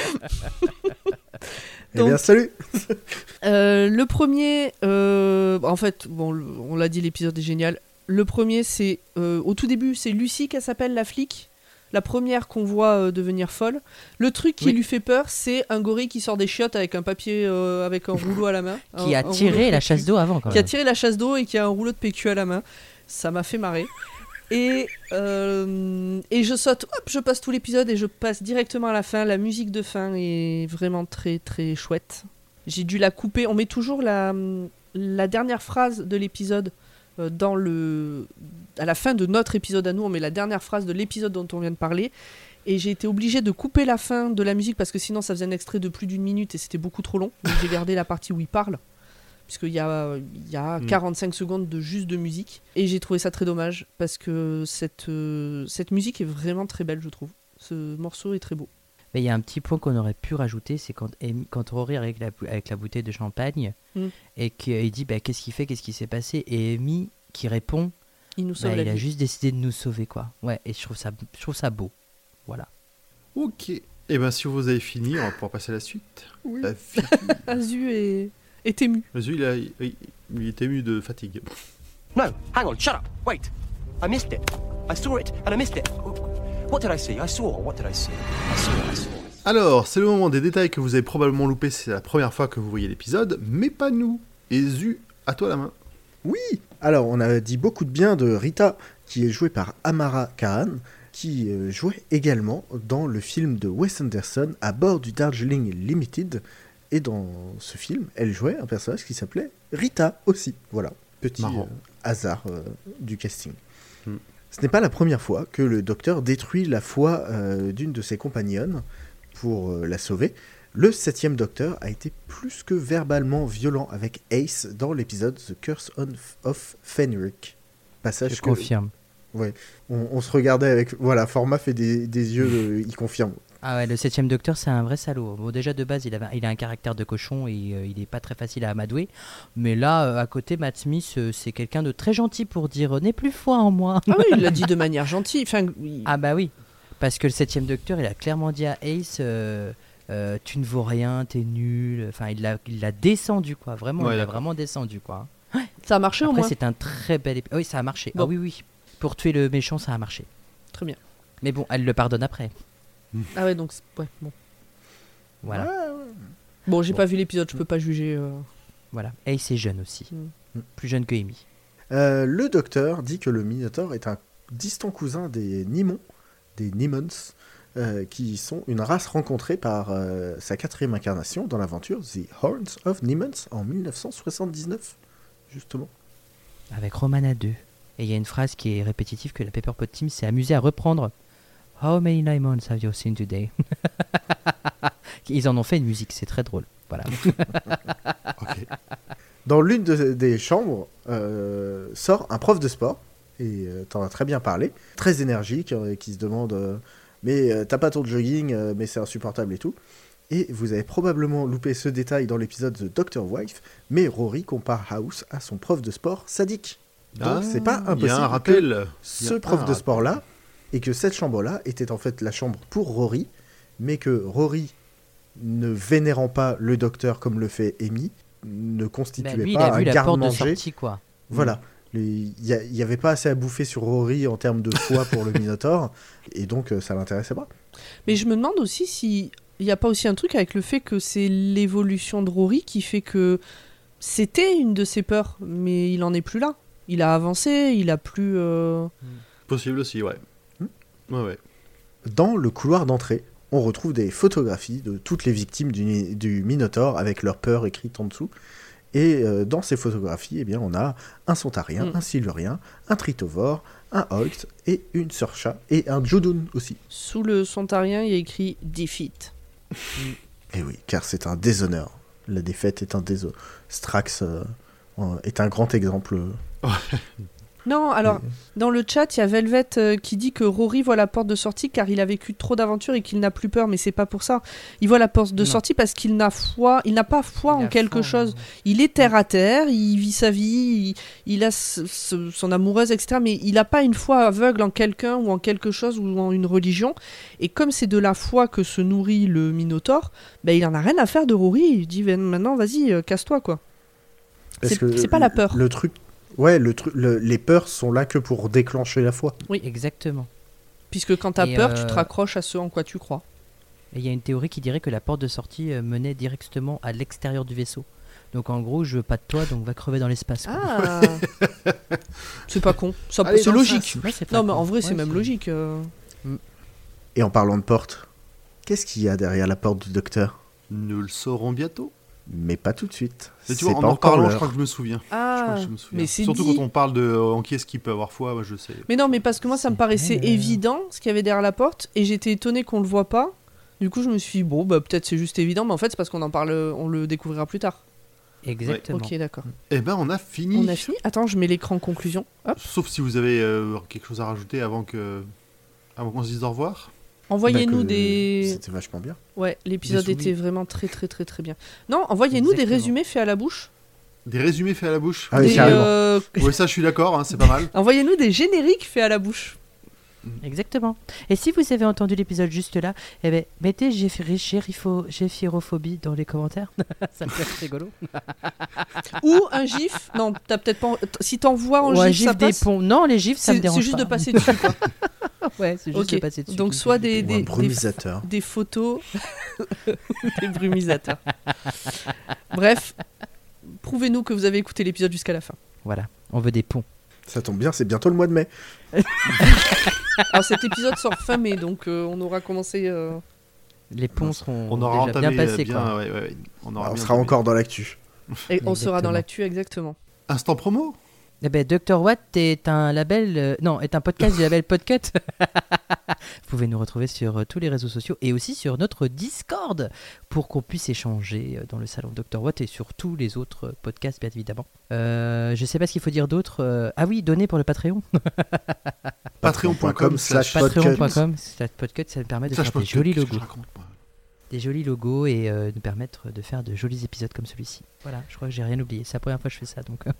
Eh bien, Donc- salut [LAUGHS] Euh, le premier, euh, en fait, bon, on l'a dit, l'épisode est génial. Le premier, c'est euh, au tout début, c'est Lucie qu'elle s'appelle la flic, la première qu'on voit euh, devenir folle. Le truc qui Oui. lui fait peur, c'est un gorille qui sort des chiottes avec un papier, euh, avec un rouleau à la main. [LAUGHS] Qui Un- a tiré la chasse d'eau avant, quand Qui a tiré la chasse d'eau et qui a un rouleau de PQ à la main. Ça m'a fait marrer. Et, euh, et je saute, hop, je passe tout l'épisode et je passe directement à la fin. La musique de fin est vraiment très très chouette. J'ai dû la couper. On met toujours la, la dernière phrase de l'épisode euh, dans le à la fin de notre épisode à nous. On met la dernière phrase de l'épisode dont on vient de parler. Et j'ai été obligée de couper la fin de la musique parce que sinon ça faisait un extrait de plus d'une minute et c'était beaucoup trop long. Donc j'ai gardé la partie où il parle puisqu'il y a, il y a Mm. 45 secondes de juste de musique. Et j'ai trouvé ça très dommage, parce que cette, euh, cette musique est vraiment très belle, je trouve. Ce morceau est très beau. Mais il y a un petit point qu'on aurait pu rajouter, c'est quand, quand Rory avec la, avec la bouteille de champagne Mm. et qu'il dit bah, qu'est-ce qu'il fait, qu'est-ce qui s'est passé, et Amy qui répond Il nous sauve bah, la il a vie. juste décidé de nous sauver quoi. Ouais, et je trouve ça, je trouve ça beau. Voilà. Ok. Et ben si vous avez fini, on va pouvoir passer à la suite. Oui. La [LAUGHS] Azu est, est ému. Vas-y, il, a- il- il est ému de fatigue. No, hang on, shut up. Wait. I missed it. I saw it and I missed it. What did I see? I saw. What did I see? I saw. I saw. Alors, c'est le moment des détails que vous avez probablement loupé, c'est la première fois que vous voyez l'épisode, mais pas nous. Et Zu, à toi la main. Oui Alors, on a dit beaucoup de bien de Rita, qui est jouée par Amara Khan, qui euh, jouait également dans le film de Wes Anderson, À bord du Darjeeling Limited. Et dans ce film, elle jouait un personnage qui s'appelait Rita aussi. Voilà, petit euh, hasard euh, du casting. Hmm. Ce n'est pas la première fois que le docteur détruit la foi euh, d'une de ses compagnonnes pour la sauver. Le septième docteur a été plus que verbalement violent avec Ace dans l'épisode The Curse of Fenric. Passage Je que- confirme. on, on se regardait avec. Voilà, Format fait des, des yeux, il confirme. Ah ouais, le septième docteur, c'est un vrai salaud. Bon, déjà de base, il, avait, il a un caractère de cochon et euh, il est pas très facile à amadouer. Mais là, euh, à côté, Matt Smith, euh, c'est quelqu'un de très gentil pour dire N'aie plus foi en moi. Ah oui, il l'a dit de [LAUGHS] manière gentille. Enfin, il- Ah bah oui, parce que le septième docteur, il a clairement dit à Ace euh, euh, Tu ne vaux rien, t'es nul. Enfin, il l'a il l'a descendu, quoi. Vraiment, Ouais, il l'a vraiment descendu, quoi. ça a marché au Après, moins. c'est un très bel épisode. Oui, ça a marché. Bon. Ah oui, oui. Pour tuer le méchant, ça a marché. Très bien. Mais bon, elle le pardonne après. [LAUGHS] Ah ouais, donc c'est- ouais, bon. Voilà. Bon, j'ai Bon. pas vu l'épisode, je peux pas juger. euh. voilà. Ace est jeune aussi. Mm. Plus jeune que Amy. Euh, le docteur dit que le Minotaur est un distant cousin des Nimons, des Nimons, euh, qui sont une race rencontrée par euh, sa quatrième incarnation dans l'aventure The Horns of Nimons en 1979, justement. Avec Romana 2. Et il y a une phrase qui est répétitive que la Pepperpot Team s'est amusée à reprendre. How many diamonds have you seen today? [LAUGHS] Ils en ont fait une musique, c'est très drôle. Voilà. [LAUGHS] Dans l'une de- des chambres euh, sort un prof de sport, et euh, t'en as très bien parlé, très énergique, euh, qui se demande euh, Mais euh, t'as pas ton jogging, euh, mais c'est insupportable et tout. Et vous avez probablement loupé ce détail dans l'épisode The Doctor Wife, mais Rory compare House à son prof de sport sadique. Donc Ah, c'est pas Il y a impossible un rappel. Ce prof de rappel. sport-là, et que cette chambre-là était en fait la chambre pour Rory, mais que Rory, ne vénérant pas le docteur comme le fait Amy, ne Bah, constituait lui, il pas a un vu la porte de garde-manger. sortie, quoi. Voilà. Les- Il n'y avait pas assez à bouffer sur Rory en termes de foie pour le Minotaur, [LAUGHS] et donc euh, ça l'intéressait pas. Mais je me demande aussi si il n'y a pas aussi un truc avec le fait que c'est l'évolution de Rory qui fait que c'était une de ses peurs, mais il en est plus là. Il a avancé, il a plus. euh, Possible aussi, ouais. Ouais, ouais. Dans le couloir d'entrée, on retrouve des photographies de toutes les victimes du, du Minotaur avec leur peur écrite en dessous. Et euh, dans ces photographies, eh bien, on a un Sontarien, Mm. un Silurien, un Tritovore, un Holt et une Sœur Chat et un Jodun aussi. Sous le sontarien, il y a écrit Defeat. Et oui, car c'est un déshonneur. La défaite est un déshonneur. Strax euh, euh, est un grand exemple. Non, alors, Et- dans le chat, il y a Velvet euh, qui dit que Rory voit la porte de sortie car il a vécu trop d'aventures et qu'il n'a plus peur, mais c'est pas pour ça. Il voit la porte de Non. sortie parce qu'il n'a foi, il n'a pas foi Il en quelque foi, chose. Il est terre à terre, il vit sa vie, il, il a ce- ce- son amoureuse, etc. Mais il n'a pas une foi aveugle en quelqu'un ou en quelque chose ou en une religion. Et comme c'est de la foi que se nourrit le Minotaure, ben il en a rien à faire de Rory. Il dit Ben, maintenant, vas-y, euh, casse-toi quoi. C'est pas la peur. Le truc, ouais, le truc, le- les peurs sont là que pour déclencher la foi. Oui, exactement. Puisque quand t'as Et, peur, tu euh, te raccroches à ce en quoi tu crois. Et il y a une théorie qui dirait que la porte de sortie euh, menait directement à l'extérieur du vaisseau. Donc en gros, je veux pas de toi, donc va crever dans l'espace. Ah [LAUGHS] C'est pas con. C'est logique. Ouais, Non, mais con. en vrai, c'est même logique. euh. Et en parlant de porte, qu'est-ce qu'il y a derrière la porte du docteur? Nous le saurons bientôt. Mais pas tout de suite. Mais tu C'est vois, en pas en parlant, je crois que je me souviens. Je crois Ah, que je me souviens. mais c'est Surtout dit. quand on parle de euh, en qui est-ce qu'il peut avoir foi, moi, je sais. Mais non, mais parce que moi, ça me paraissait euh. évident ce qu'il y avait derrière la porte, et j'étais étonné qu'on le voit pas. Du coup, je me suis dit, bon, bah peut-être c'est juste évident, mais en fait, c'est parce qu'on en parle, on le découvrira plus tard. Exactement. Ok, d'accord. Eh ben, on a fini. On a fini. Attends, je mets l'écran conclusion. Hop. Sauf si vous avez euh, quelque chose à rajouter avant que avant qu'on se dise au revoir. Envoyez-nous Bah, des. C'était vachement bien. Ouais, l'épisode était vraiment très très très très bien. Non, envoyez-nous des résumés faits à la bouche. Des résumés faits à la bouche. Ah oui, Des, euh, Ouais, ça, je suis d'accord, hein, c'est pas mal. [LAUGHS] Envoyez-nous des génériques faits à la bouche. Exactement. Et si vous avez entendu l'épisode juste là, eh ben, mettez géphirophobie dans les commentaires. [LAUGHS] Ça peut être rigolo. [LAUGHS] Ou un gif. Non, t'as peut-être pas. Si t'envoies en Ou un gif, ça gif des passe. ponts. Non, les gifs, ça me C'est dérange c'est juste pas. de passer dessus. quoi. [LAUGHS] Ouais, c'est juste de passer dessus. Donc, soit des, des, des photos, des brumisateurs. Bref, prouvez-nous que vous avez écouté l'épisode jusqu'à la fin. Voilà, on veut des ponts. Ça tombe bien, c'est bientôt le mois de mai. Alors [LAUGHS] cet épisode sort fin mai, donc euh, on aura commencé. euh, Les ponts seront On aura déjà entamé bien passés. bien, quoi. ouais, ouais, on aura on bien sera entamé. encore dans l'actu. et on sera dans l'actu exactement. Instant promo? Eh ben, Dr. Watt est un label, euh, non, est un podcast du label Podcut. [LAUGHS] Vous pouvez nous retrouver sur euh, tous les réseaux sociaux et aussi sur notre Discord pour qu'on puisse échanger euh, dans le salon Dr. Watt et sur tous les autres podcasts, bien évidemment. Euh, je sais pas ce qu'il faut dire d'autre. Ah oui, donner pour le Patreon. patreon.com slash. Patreon.com slash Podcut, ça nous permet de slash faire des jolis logos. Des jolis logos et euh, nous permettre de faire de jolis épisodes comme celui-ci. Voilà, je crois que j'ai rien oublié. C'est la première fois que je fais ça, donc. euh,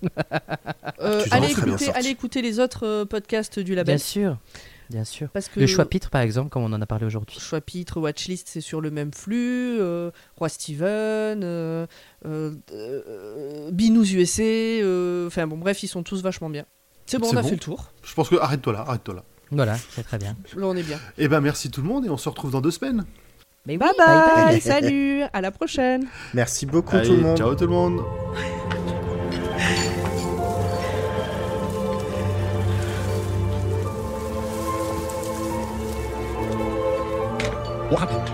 Euh, allez, écouter, sorti. allez écouter les autres euh, podcasts du label. bien sûr, bien sûr. Parce que Le choix-pitre, par exemple, comme on en a parlé aujourd'hui. Chapitre, Watchlist, c'est sur le même flux. euh, Roi Steven, euh, Binous USA. euh, Enfin bon, bref, ils sont tous vachement bien. C'est bon, on a bon. fait le tour. Je pense que arrête-toi là, arrête-toi là. Voilà, c'est très bien. Là, on est bien. Eh ben merci tout le monde et on se retrouve dans deux semaines. Mais Bye oui, bye, [LAUGHS] salut, à la prochaine. Merci beaucoup Allez, tout le monde. ciao tout le monde. What? Happened?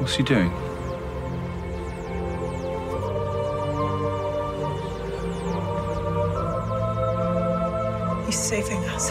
What's he doing? He's saving us.